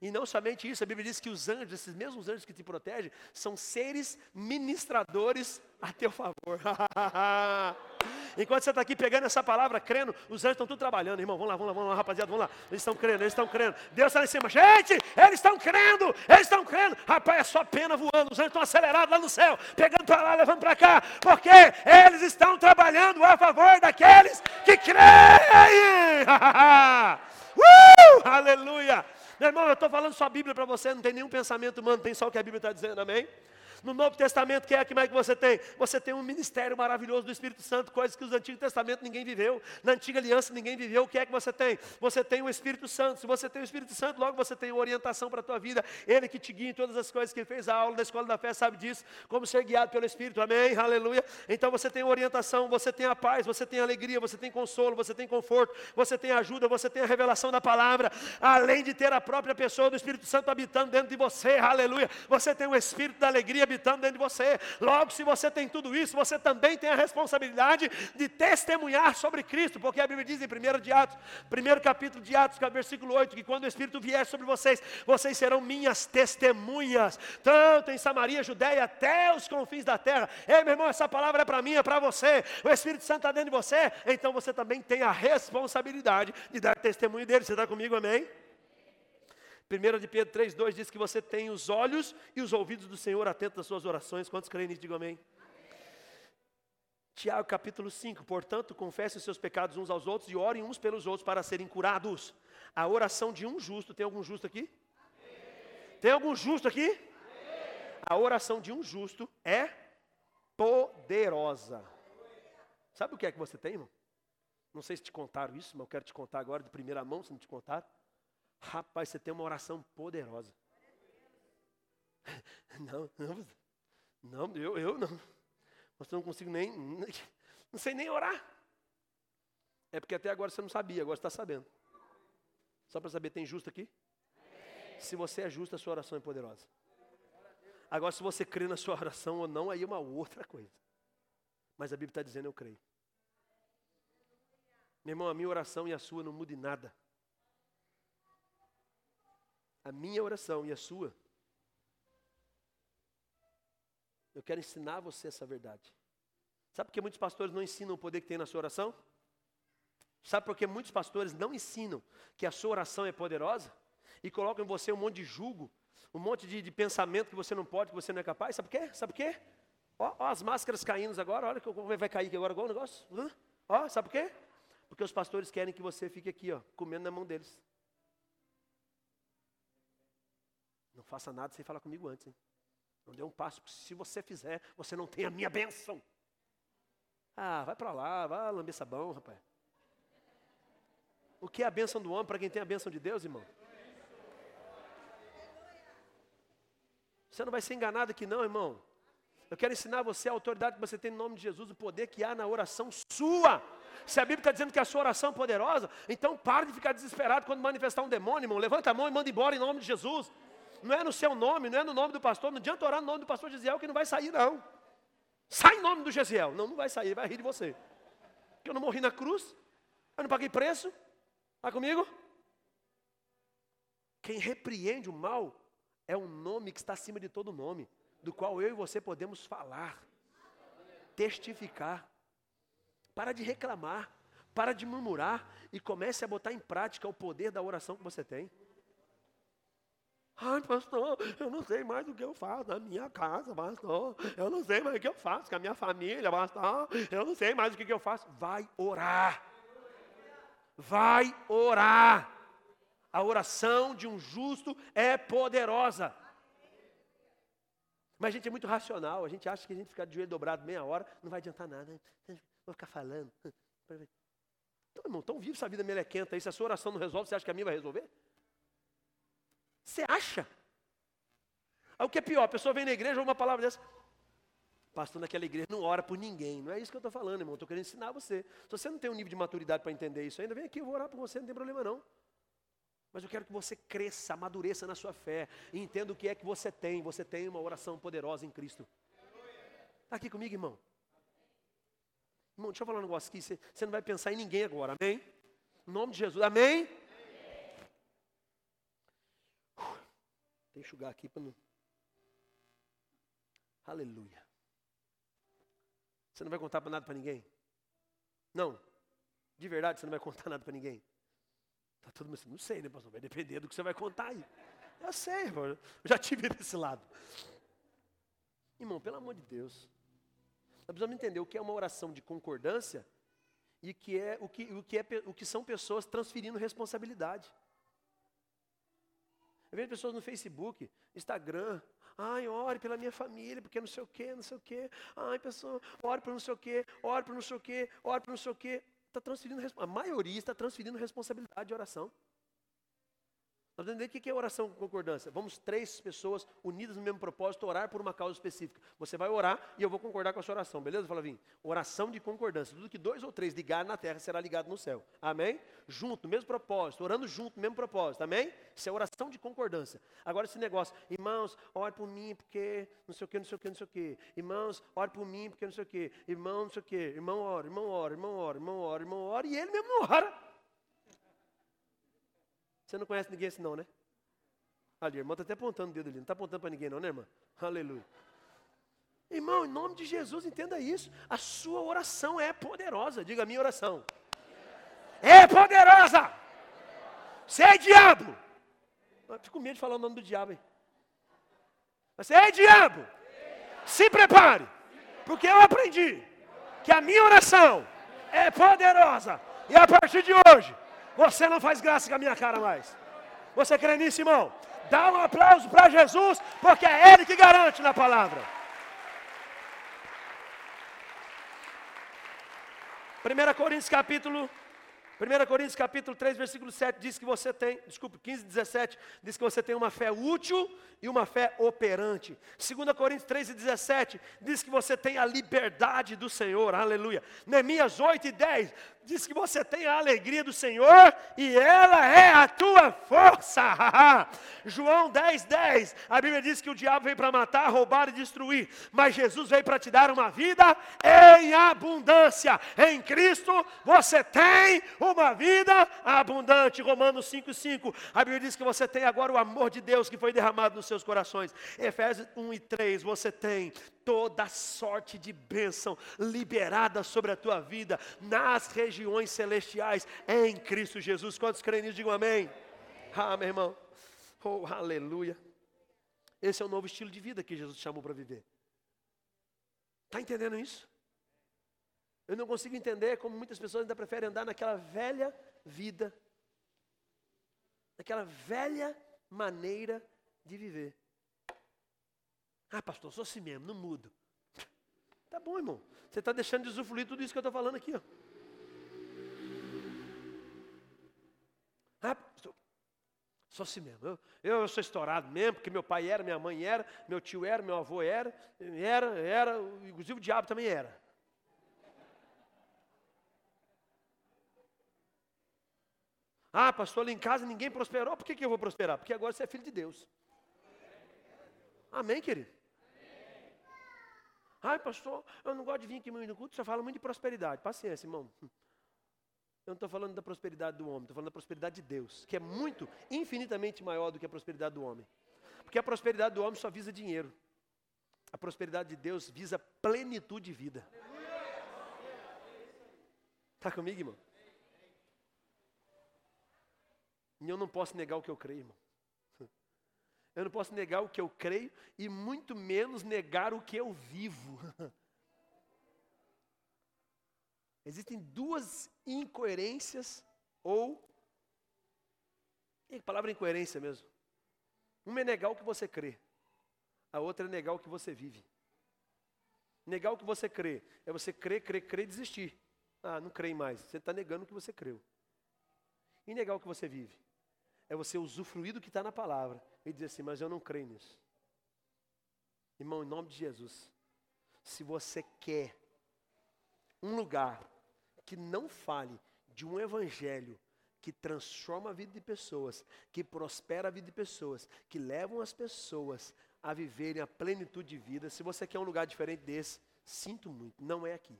E não somente isso, a Bíblia diz que os anjos, esses mesmos anjos que te protegem, são seres ministradores a teu favor. <laughs> Enquanto você está aqui pegando essa palavra, crendo, os anjos estão tudo trabalhando, irmão. Vamos lá, vamos lá, vamos lá, rapaziada, vamos lá. Eles estão crendo, eles estão crendo. Deus está lá em cima. Gente, eles estão crendo, eles estão crendo. Rapaz, é só pena voando. Os anjos estão acelerados lá no céu, pegando para lá, levando para cá. Porque eles estão trabalhando a favor daqueles que creem. <laughs> uh, aleluia. Meu irmão, eu estou falando só a Bíblia para você, não tem nenhum pensamento humano, tem só o que a Bíblia está dizendo, amém? No Novo Testamento, que é que mais que você tem? Você tem um ministério maravilhoso do Espírito Santo, coisas que no Antigo Testamento ninguém viveu, na Antiga Aliança ninguém viveu. O que é que você tem? Você tem o Espírito Santo. Se você tem o Espírito Santo, logo você tem orientação para a tua vida. Ele que te guia em todas as coisas que ele fez a aula da escola da fé, sabe disso, como ser guiado pelo Espírito. Amém? Aleluia. Então você tem orientação, você tem a paz, você tem alegria, você tem consolo, você tem conforto, você tem ajuda, você tem a revelação da palavra, além de ter a própria pessoa do Espírito Santo habitando dentro de você. Aleluia. Você tem o Espírito da alegria habitando dentro de você. Logo, se você tem tudo isso, você também tem a responsabilidade de testemunhar sobre Cristo, porque a Bíblia diz em 1 de Atos, primeiro capítulo de Atos, versículo 8, que quando o Espírito vier sobre vocês, vocês serão minhas testemunhas, tanto em Samaria, Judéia, até os confins da terra. Ei, meu irmão, essa palavra é para mim, é para você. O Espírito Santo está dentro de você, então você também tem a responsabilidade de dar testemunho dele. Você está comigo, amém? 1 de Pedro 3,2 diz que você tem os olhos e os ouvidos do Senhor atentos às suas orações. Quantos creem nisso? Digam amém. Tiago capítulo 5, portanto, confessem os seus pecados uns aos outros e orem uns pelos outros para serem curados. A oração de um justo, tem algum justo aqui? Amém. Tem algum justo aqui? Amém. A oração de um justo é poderosa. Sabe o que é que você tem, irmão? Não sei se te contaram isso, mas eu quero te contar agora de primeira mão, se não te contaram. Rapaz, você tem uma oração poderosa. <laughs> Não, não, não, eu, eu não. Você não consigo nem, não sei nem orar. É porque até agora você não sabia, agora você está sabendo. Só para saber, tem justo aqui? Se você é justo, a sua oração é poderosa. Agora, se você crê na sua oração ou não, aí é uma outra coisa. Mas a Bíblia está dizendo, eu creio. Meu irmão, a minha oração e a sua não muda em nada a minha oração e a sua. Eu quero ensinar você essa verdade. Sabe por que muitos pastores não ensinam o poder que tem na sua oração? Sabe por que muitos pastores não ensinam que a sua oração é poderosa? E colocam em você um monte de julgo, um monte de, de pensamento que você não pode, que você não é capaz? Sabe por quê? Sabe por quê? Ó, ó as máscaras caindo agora, olha que vai cair aqui agora igual o negócio. Ó, sabe por quê? Porque os pastores querem que você fique aqui, ó, comendo na mão deles. Não faça nada sem falar comigo antes. Hein? Não dê um passo, porque se você fizer, você não tem a minha bênção. Ah, vai para lá, vai lamber sabão, rapaz. O que é a bênção do homem para quem tem a bênção de Deus, irmão? Você não vai ser enganado aqui não, irmão. Eu quero ensinar você a autoridade que você tem no nome de Jesus, o poder que há na oração sua. Se a Bíblia está dizendo que a sua oração é poderosa, então pare de ficar desesperado quando manifestar um demônio, irmão. Levanta a mão e manda embora em nome de Jesus não é no seu nome, não é no nome do pastor, não adianta orar no nome do pastor Gesiel que não vai sair, não. Sai em nome do Gesiel. Não, não vai sair, vai rir de você. Porque eu não morri na cruz, eu não paguei preço. Está comigo? Quem repreende o mal é um nome que está acima de todo nome, do qual eu e você podemos falar, testificar. Para de reclamar, para de murmurar e comece a botar em prática o poder da oração que você tem. Ai, pastor, eu não sei mais o que eu faço na minha casa, pastor. Eu não sei mais o que eu faço com a minha família, pastor. Eu não sei mais o que eu faço. Vai orar. Vai orar. A oração de um justo é poderosa. Mas a gente é muito racional, a gente acha que a gente ficar de joelho dobrado meia hora não vai adiantar nada. Vou ficar falando. Então, irmão, então vive essa vida melequenta aí. Se a sua oração não resolve, você acha que a minha vai resolver? Você acha? Aí o que é pior, a pessoa vem na igreja, ouve uma palavra dessa. Pastor naquela igreja não ora por ninguém. Não é isso que eu estou falando, irmão. Estou querendo ensinar você. Se você não tem um nível de maturidade para entender isso ainda, vem aqui, eu vou orar por você, não tem problema não. Mas eu quero que você cresça, amadureça na sua fé e entenda o que é que você tem. Você tem uma oração poderosa em Cristo. Está aqui comigo, irmão? Irmão, deixa eu falar um negócio aqui. Você, você não vai pensar em ninguém agora, amém? Em nome de Jesus, amém? amém. Uh, enxugar aqui para não. Aleluia. Você não vai contar nada para ninguém? Não. De verdade, você não vai <laughs> contar nada para ninguém? Tá todo mundo assim, não sei, né, pastor? Vai depender do que você vai contar aí. Eu sei, irmão. Eu já tive <laughs> desse lado. Irmão, pelo amor de Deus. Nós precisamos entender o que é uma oração de concordância e que é, o, que, o, que é, o que são pessoas transferindo responsabilidade. Eu vejo pessoas no Facebook, Instagram, ai, ore pela minha família, porque não sei o quê, não sei o quê. Ai, pessoa, ore para não sei o quê, ore para não sei o quê, ore para não sei o quê está transferindo, a maioria está transferindo responsabilidade de oração. Nós vamos entender o que é oração com concordância. Vamos três pessoas unidas no mesmo propósito orar por uma causa específica. Você vai orar e eu vou concordar com a sua oração, beleza, Flavinho? Oração de concordância. Tudo que dois ou três ligar na terra será ligado no céu. Amém? Junto, mesmo propósito, orando junto, mesmo propósito. Amém? Isso é oração de concordância. Agora esse negócio, irmãos, ore por mim porque não sei o que, não sei o que, não sei o que. Irmãos, ore por mim porque não sei o que. Irmão, não sei o que. Irmão, ora, irmão, ora, irmão, ora, irmão, ora, irmão, ora. E ele mesmo não ora. Você não conhece ninguém assim não, né? Ali, a está até apontando o dedo ali. Não está apontando para ninguém não, né, irmã? Aleluia. Irmão, em nome de Jesus, entenda isso. A sua oração é poderosa. Diga a minha oração. É poderosa. Você é diabo. Eu fico com medo de falar o nome do diabo. Hein? Você é diabo. Se prepare. Porque eu aprendi que a minha oração é poderosa. E a partir de hoje, você não faz graça com a minha cara mais. Você crê nisso, irmão? Dá um aplauso para Jesus, porque é Ele que garante na palavra. 1 Coríntios capítulo 1 Coríntios capítulo 3, versículo 7 diz que você tem, desculpe, 15, 17, diz que você tem uma fé útil e uma fé operante. 2 Coríntios 3 e 17 diz que você tem a liberdade do Senhor, aleluia. Neemias 8 e 10 diz que você tem a alegria do Senhor e ela é a tua força. <laughs> João 10, 10, a Bíblia diz que o diabo veio para matar, roubar e destruir, mas Jesus veio para te dar uma vida em abundância. Em Cristo você tem uma vida abundante. Romanos 5, 5, a Bíblia diz que você tem agora o amor de Deus que foi derramado nos seus corações. Efésios 1 e 3, você tem toda sorte de bênção liberada sobre a tua vida nas regiões celestiais em Cristo Jesus. Quantos creem nisso? Digam amém. Ah, meu irmão. Oh, aleluia. Esse é o novo estilo de vida que Jesus chamou para viver. Está entendendo isso? Eu não consigo entender como muitas pessoas ainda preferem andar naquela velha vida, naquela velha maneira de viver. Ah, pastor, sou assim mesmo, não mudo. Tá bom, irmão. Você está deixando de usufruir tudo isso que eu estou falando aqui. Ó. Ah, pastor, sou assim mesmo. Eu, eu, sou estourado mesmo, porque meu pai era, minha mãe era, meu tio era, meu avô era, era, era, inclusive o diabo também era. Ah, pastor, lá em casa ninguém prosperou, por que, que eu vou prosperar? Porque agora você é filho de Deus. Amém, querido? Ai, pastor, eu não gosto de vir aqui muito no culto, você fala muito de prosperidade. Paciência, irmão. <laughs> Eu não estou falando da prosperidade do homem, estou falando da prosperidade de Deus, que é muito, infinitamente maior do que a prosperidade do homem. Porque a prosperidade do homem só visa dinheiro. A prosperidade de Deus visa plenitude de vida. Está comigo, irmão? E eu não posso negar o que eu creio, irmão. Eu não posso negar o que eu creio e muito menos negar o que eu vivo. <laughs> Existem duas incoerências ou E palavra incoerência mesmo. Uma é negar o que você crê, a outra é negar o que você vive. Negar o que você crê é você crer, crer, crer e desistir. Ah, não creio mais. Você está negando o que você creu. E negar o que você vive é você usufruir do que está na palavra e dizer assim, mas eu não creio nisso. Irmão, em nome de Jesus, se você quer um lugar que não fale de um evangelho que transforma a vida de pessoas, que prospera a vida de pessoas, que levam as pessoas a viverem a plenitude de vida. Se você quer um lugar diferente desse, sinto muito, não é aqui.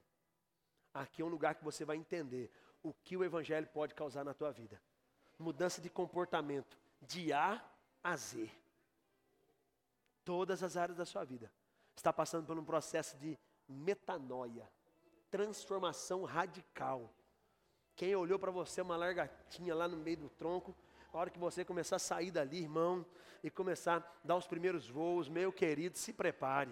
Aqui é um lugar que você vai entender o que o evangelho pode causar na tua vida. Mudança de comportamento, de A a Z. Todas as áreas da sua vida. Está passando por um processo de metanoia, transformação radical. Quem olhou para você uma largatinha lá no meio do tronco, a hora que você começar a sair dali, irmão, e começar a dar os primeiros voos, meu querido, se prepare.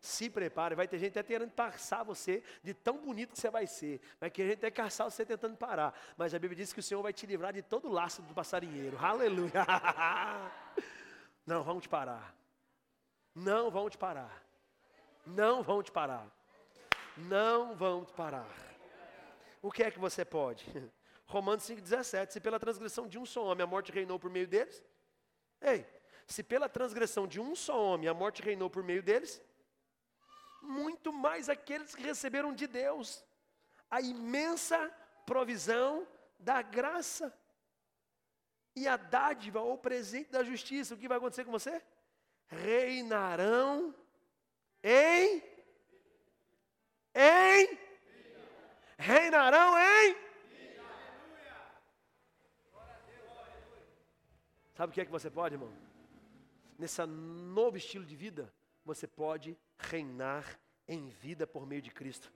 Se prepare, vai ter gente até querendo passar você de tão bonito que você vai ser. Vai querer até caçar você tentando parar. Mas a Bíblia diz que o Senhor vai te livrar de todo o laço do passarinheiro. <laughs> Aleluia. Não vão te parar. Não vão te parar. Não vão te parar. Não vão te parar o que é que você pode? <laughs> Romanos 5,17, se pela transgressão de um só homem a morte reinou por meio deles, ei, se pela transgressão de um só homem a morte reinou por meio deles, muito mais aqueles que receberam de Deus a imensa provisão da graça e a dádiva ou presente da justiça. O que vai acontecer com você? Reinarão em em reinarão em. Sabe o que é que você pode, irmão? Nesse novo estilo de vida, você pode reinar em vida por meio de Cristo.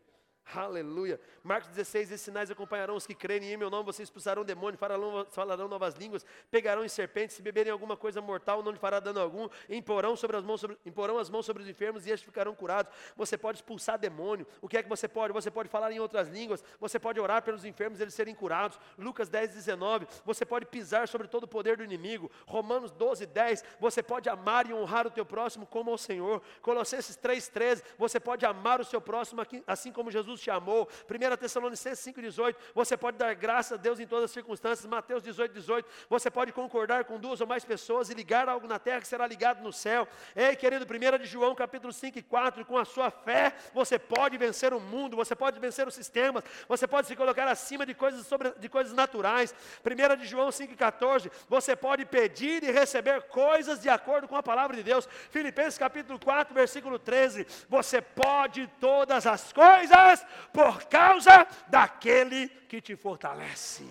Aleluia. Marcos 16, esses sinais acompanharão os que crerem em meu nome, vocês expulsarão demônios, falarão, falarão novas línguas, pegarão em serpentes, se beberem alguma coisa mortal, não lhe fará dano algum, imporão, sobre as mãos sobre, imporão as mãos sobre os enfermos e estes ficarão curados. Você pode expulsar demônio. O que é que você pode? Você pode falar em outras línguas, você pode orar pelos enfermos eles serem curados. Lucas 10, 19, você pode pisar sobre todo o poder do inimigo. Romanos 12, 10, você pode amar e honrar o teu próximo como ao Senhor. Colossenses 3, 13, você pode amar o seu próximo assim como Jesus te amou. 1 Tessalonicenses 5,18, você pode dar graça a Deus em todas as circunstâncias. Mateus 18, 18, você pode concordar com duas ou mais pessoas e ligar algo na terra que será ligado no céu. Ei, querido, 1 de João capítulo 5 e 4, com a sua fé, você pode vencer o mundo, você pode vencer os sistemas, você pode se colocar acima de coisas, sobre, de coisas naturais. 1 de João 5 e 14, você pode pedir e receber coisas de acordo com a palavra de Deus. Filipenses capítulo 4, versículo 13, você pode todas as coisas por causa daquele que te fortalece.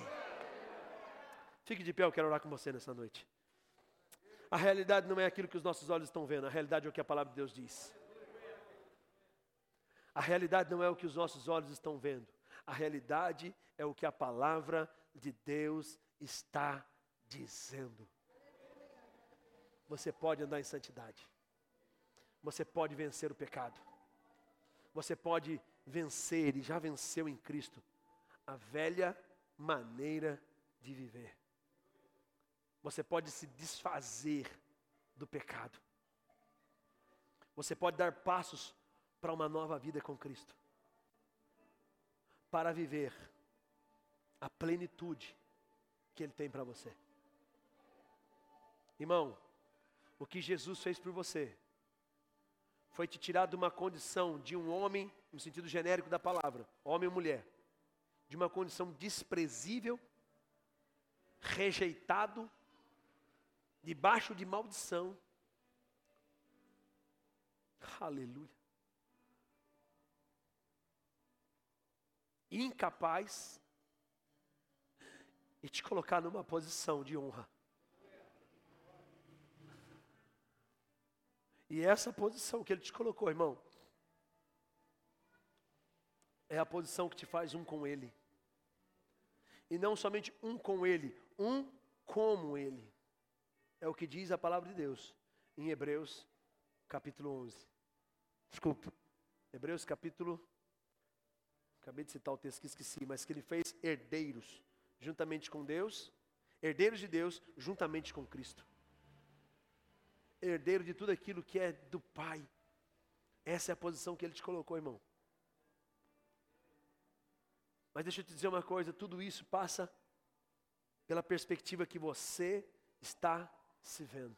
Fique de pé, eu quero orar com você nessa noite. A realidade não é aquilo que os nossos olhos estão vendo, a realidade é o que a palavra de Deus diz. A realidade não é o que os nossos olhos estão vendo, a realidade é o que a palavra de Deus está dizendo. Você pode andar em santidade, você pode vencer o pecado, você pode vencer, e já venceu em Cristo, a velha maneira de viver. Você pode se desfazer do pecado. Você pode dar passos para uma nova vida com Cristo. Para viver a plenitude que Ele tem para você. Irmão, o que Jesus fez por você foi te tirar de uma condição de um homem no sentido genérico da palavra, homem ou mulher, de uma condição desprezível, rejeitado, debaixo de maldição. Aleluia. Incapaz e te colocar numa posição de honra. E essa posição que ele te colocou, irmão, é a posição que te faz um com Ele. E não somente um com Ele, um como Ele. É o que diz a palavra de Deus em Hebreus capítulo 11. Desculpa, Hebreus capítulo. Acabei de citar o texto que esqueci, mas que ele fez herdeiros juntamente com Deus herdeiros de Deus juntamente com Cristo. Herdeiro de tudo aquilo que é do Pai. Essa é a posição que Ele te colocou, irmão. Mas deixa eu te dizer uma coisa: tudo isso passa pela perspectiva que você está se vendo.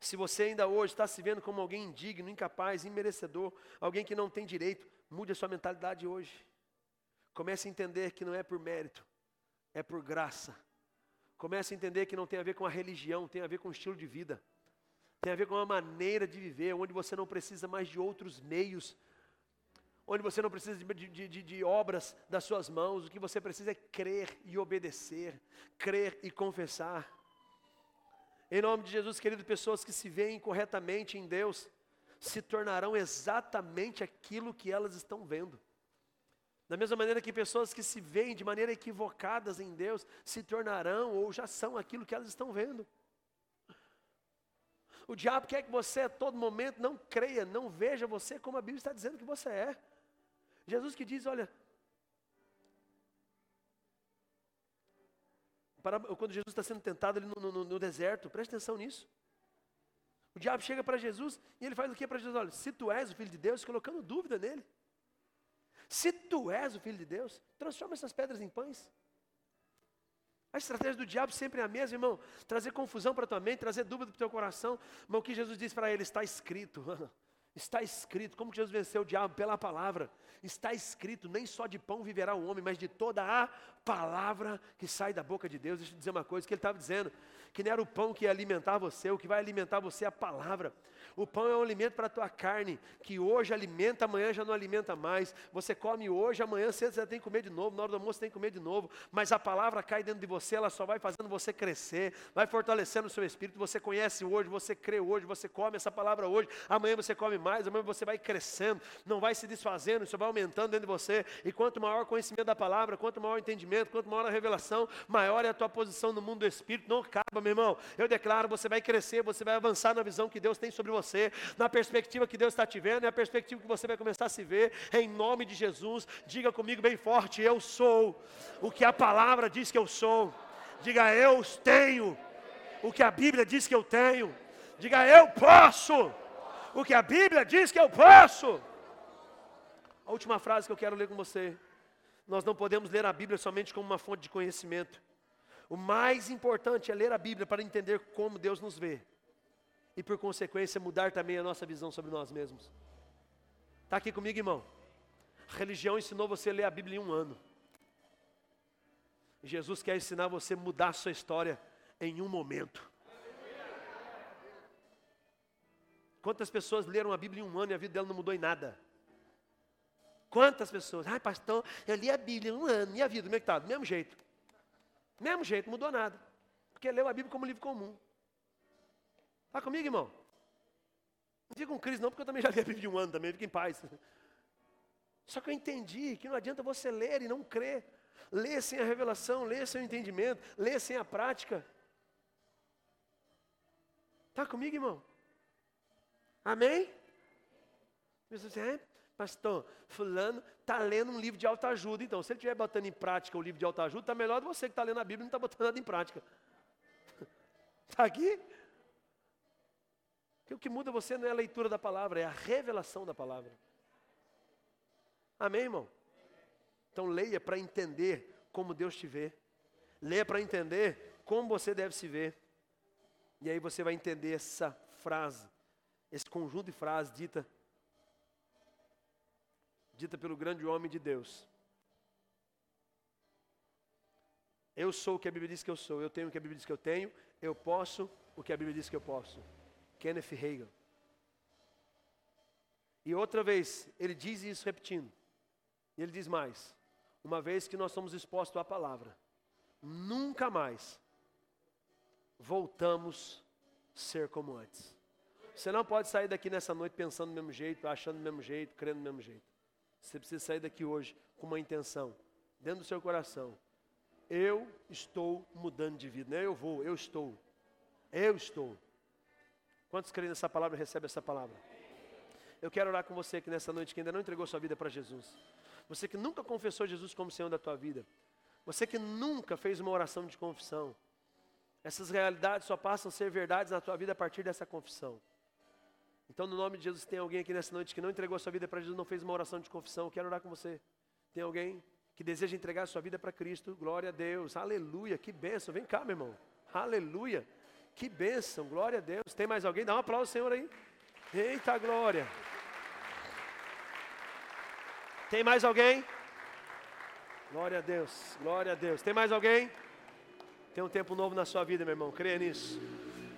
Se você ainda hoje está se vendo como alguém indigno, incapaz, imerecedor, alguém que não tem direito, mude a sua mentalidade hoje. Comece a entender que não é por mérito, é por graça. Comece a entender que não tem a ver com a religião, tem a ver com o estilo de vida. Tem a ver com uma maneira de viver, onde você não precisa mais de outros meios, onde você não precisa de, de, de, de, obras das suas mãos, o que você precisa é crer e obedecer, crer e confessar. Em nome de Jesus, querido, pessoas que se veem corretamente em Deus, se tornarão exatamente aquilo que elas estão vendo. Da mesma maneira que pessoas que se veem de maneira equivocadas em Deus, se tornarão ou já são aquilo que elas estão vendo. O diabo quer que você a todo momento não creia, não veja você como a Bíblia está dizendo que você é. Jesus que diz, olha, para, quando Jesus está sendo tentado ali no, no, no deserto, preste atenção nisso. O diabo chega para Jesus e ele faz o que para Jesus? Olha, se tu és o filho de Deus, colocando dúvida nele. Se tu és o filho de Deus, transforma essas pedras em pães. A estratégia do diabo sempre é a mesma, irmão. Trazer confusão para tua mente, trazer dúvida para o teu coração. Mas o que Jesus diz para ele está escrito. <laughs> Está escrito. Como que Jesus venceu o diabo? Pela palavra. Está escrito: nem só de pão viverá o homem, mas de toda a palavra que sai da boca de Deus. Deixa eu dizer uma coisa: que ele estava dizendo que não era o pão que ia alimentar você, o que vai alimentar você é a palavra. O pão é um alimento para a tua carne, que hoje alimenta, amanhã já não alimenta mais. Você come hoje, amanhã cedo você tem que comer de novo, na hora do almoço tem que comer de novo. Mas a palavra cai dentro de você, ela só vai fazendo você crescer, vai fortalecendo o seu espírito. Você conhece hoje, você crê hoje, você come essa palavra hoje, amanhã você come mais, amanhã você vai crescendo, não vai se desfazendo, isso vai aumentando dentro de você. E quanto maior o conhecimento da palavra, quanto maior o entendimento, quanto maior a revelação, maior é a tua posição no mundo do espírito. Não acaba, meu irmão. Eu declaro, você vai crescer, você vai avançar na visão que Deus tem sobre você na perspectiva que Deus está te vendo, é a perspectiva que você vai começar a se ver, em nome de Jesus. Diga comigo bem forte: Eu sou o que a palavra diz que eu sou. Diga, eu tenho o que a Bíblia diz que eu tenho. Diga, eu posso o que a Bíblia diz que eu posso. A última frase que eu quero ler com você. Nós não podemos ler a Bíblia somente como uma fonte de conhecimento. O mais importante é ler a Bíblia para entender como Deus nos vê e, por consequência, mudar também a nossa visão sobre nós mesmos. Está aqui comigo, irmão? A religião ensinou você a ler a Bíblia em um ano. Jesus quer ensinar você a mudar a sua história em um momento. Quantas pessoas leram a Bíblia em um ano e a vida dela não mudou em nada? Quantas pessoas? Ai, pastor, eu li a Bíblia em um ano, minha vida, como é que está? Do mesmo jeito. Mesmo jeito, mudou nada. Porque leu a Bíblia como livro comum. Está comigo, irmão? Não fica com crise não, porque eu também já li a Bíblia de um ano também, fica em paz. Só que eu entendi que não adianta você ler e não crer. Ler sem a revelação, ler sem o entendimento, ler sem a prática. Está comigo, irmão? Amém? Você assim, é, pastor, fulano está lendo um livro de autoajuda. Então, se ele estiver botando em prática o livro de autoajuda, está melhor do que você que está lendo a Bíblia e não está botando nada em prática. Está <laughs> aqui? Porque o que muda você não é a leitura da palavra, é a revelação da palavra. Amém, irmão? Então leia para entender como Deus te vê. Leia para entender como você deve se ver. E aí você vai entender essa frase, esse conjunto de frases dita dita pelo grande homem de Deus. Eu sou o que a Bíblia diz que eu sou, eu tenho o que a Bíblia diz que eu tenho, eu posso o que a Bíblia diz que eu posso. Kenneth Hagin. E outra vez, ele diz isso repetindo. E ele diz mais: uma vez que nós somos expostos à palavra, nunca mais voltamos a ser como antes. Você não pode sair daqui nessa noite pensando do mesmo jeito, achando do mesmo jeito, crendo do mesmo jeito. Você precisa sair daqui hoje com uma intenção, dentro do seu coração. Eu estou mudando de vida. Não é eu vou, eu estou. Eu estou. Quantos creem nessa palavra e recebem essa palavra? Eu quero orar com você que nessa noite que ainda não entregou sua vida para Jesus. Você que nunca confessou Jesus como Senhor da tua vida. Você que nunca fez uma oração de confissão. Essas realidades só passam a ser verdades na tua vida a partir dessa confissão. Então, no nome de Jesus, tem alguém aqui nessa noite que não entregou a sua vida para Jesus, não fez uma oração de confissão, quero orar com você. Tem alguém que deseja entregar a sua vida para Cristo? Glória a Deus, aleluia, que bênção. Vem cá, meu irmão, aleluia, que bênção, glória a Deus. Tem mais alguém? Dá um aplauso ao Senhor aí. Eita glória. Tem mais alguém? Glória a Deus, glória a Deus. Tem mais alguém? Tem um tempo novo na sua vida, meu irmão, creia nisso.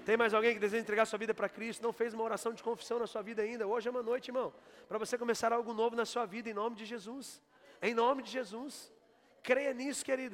Tem mais alguém que deseja entregar sua vida para Cristo? Não fez uma oração de confissão na sua vida ainda? Hoje é uma noite, irmão, para você começar algo novo na sua vida, em nome de Jesus. Em nome de Jesus. Creia nisso, querido.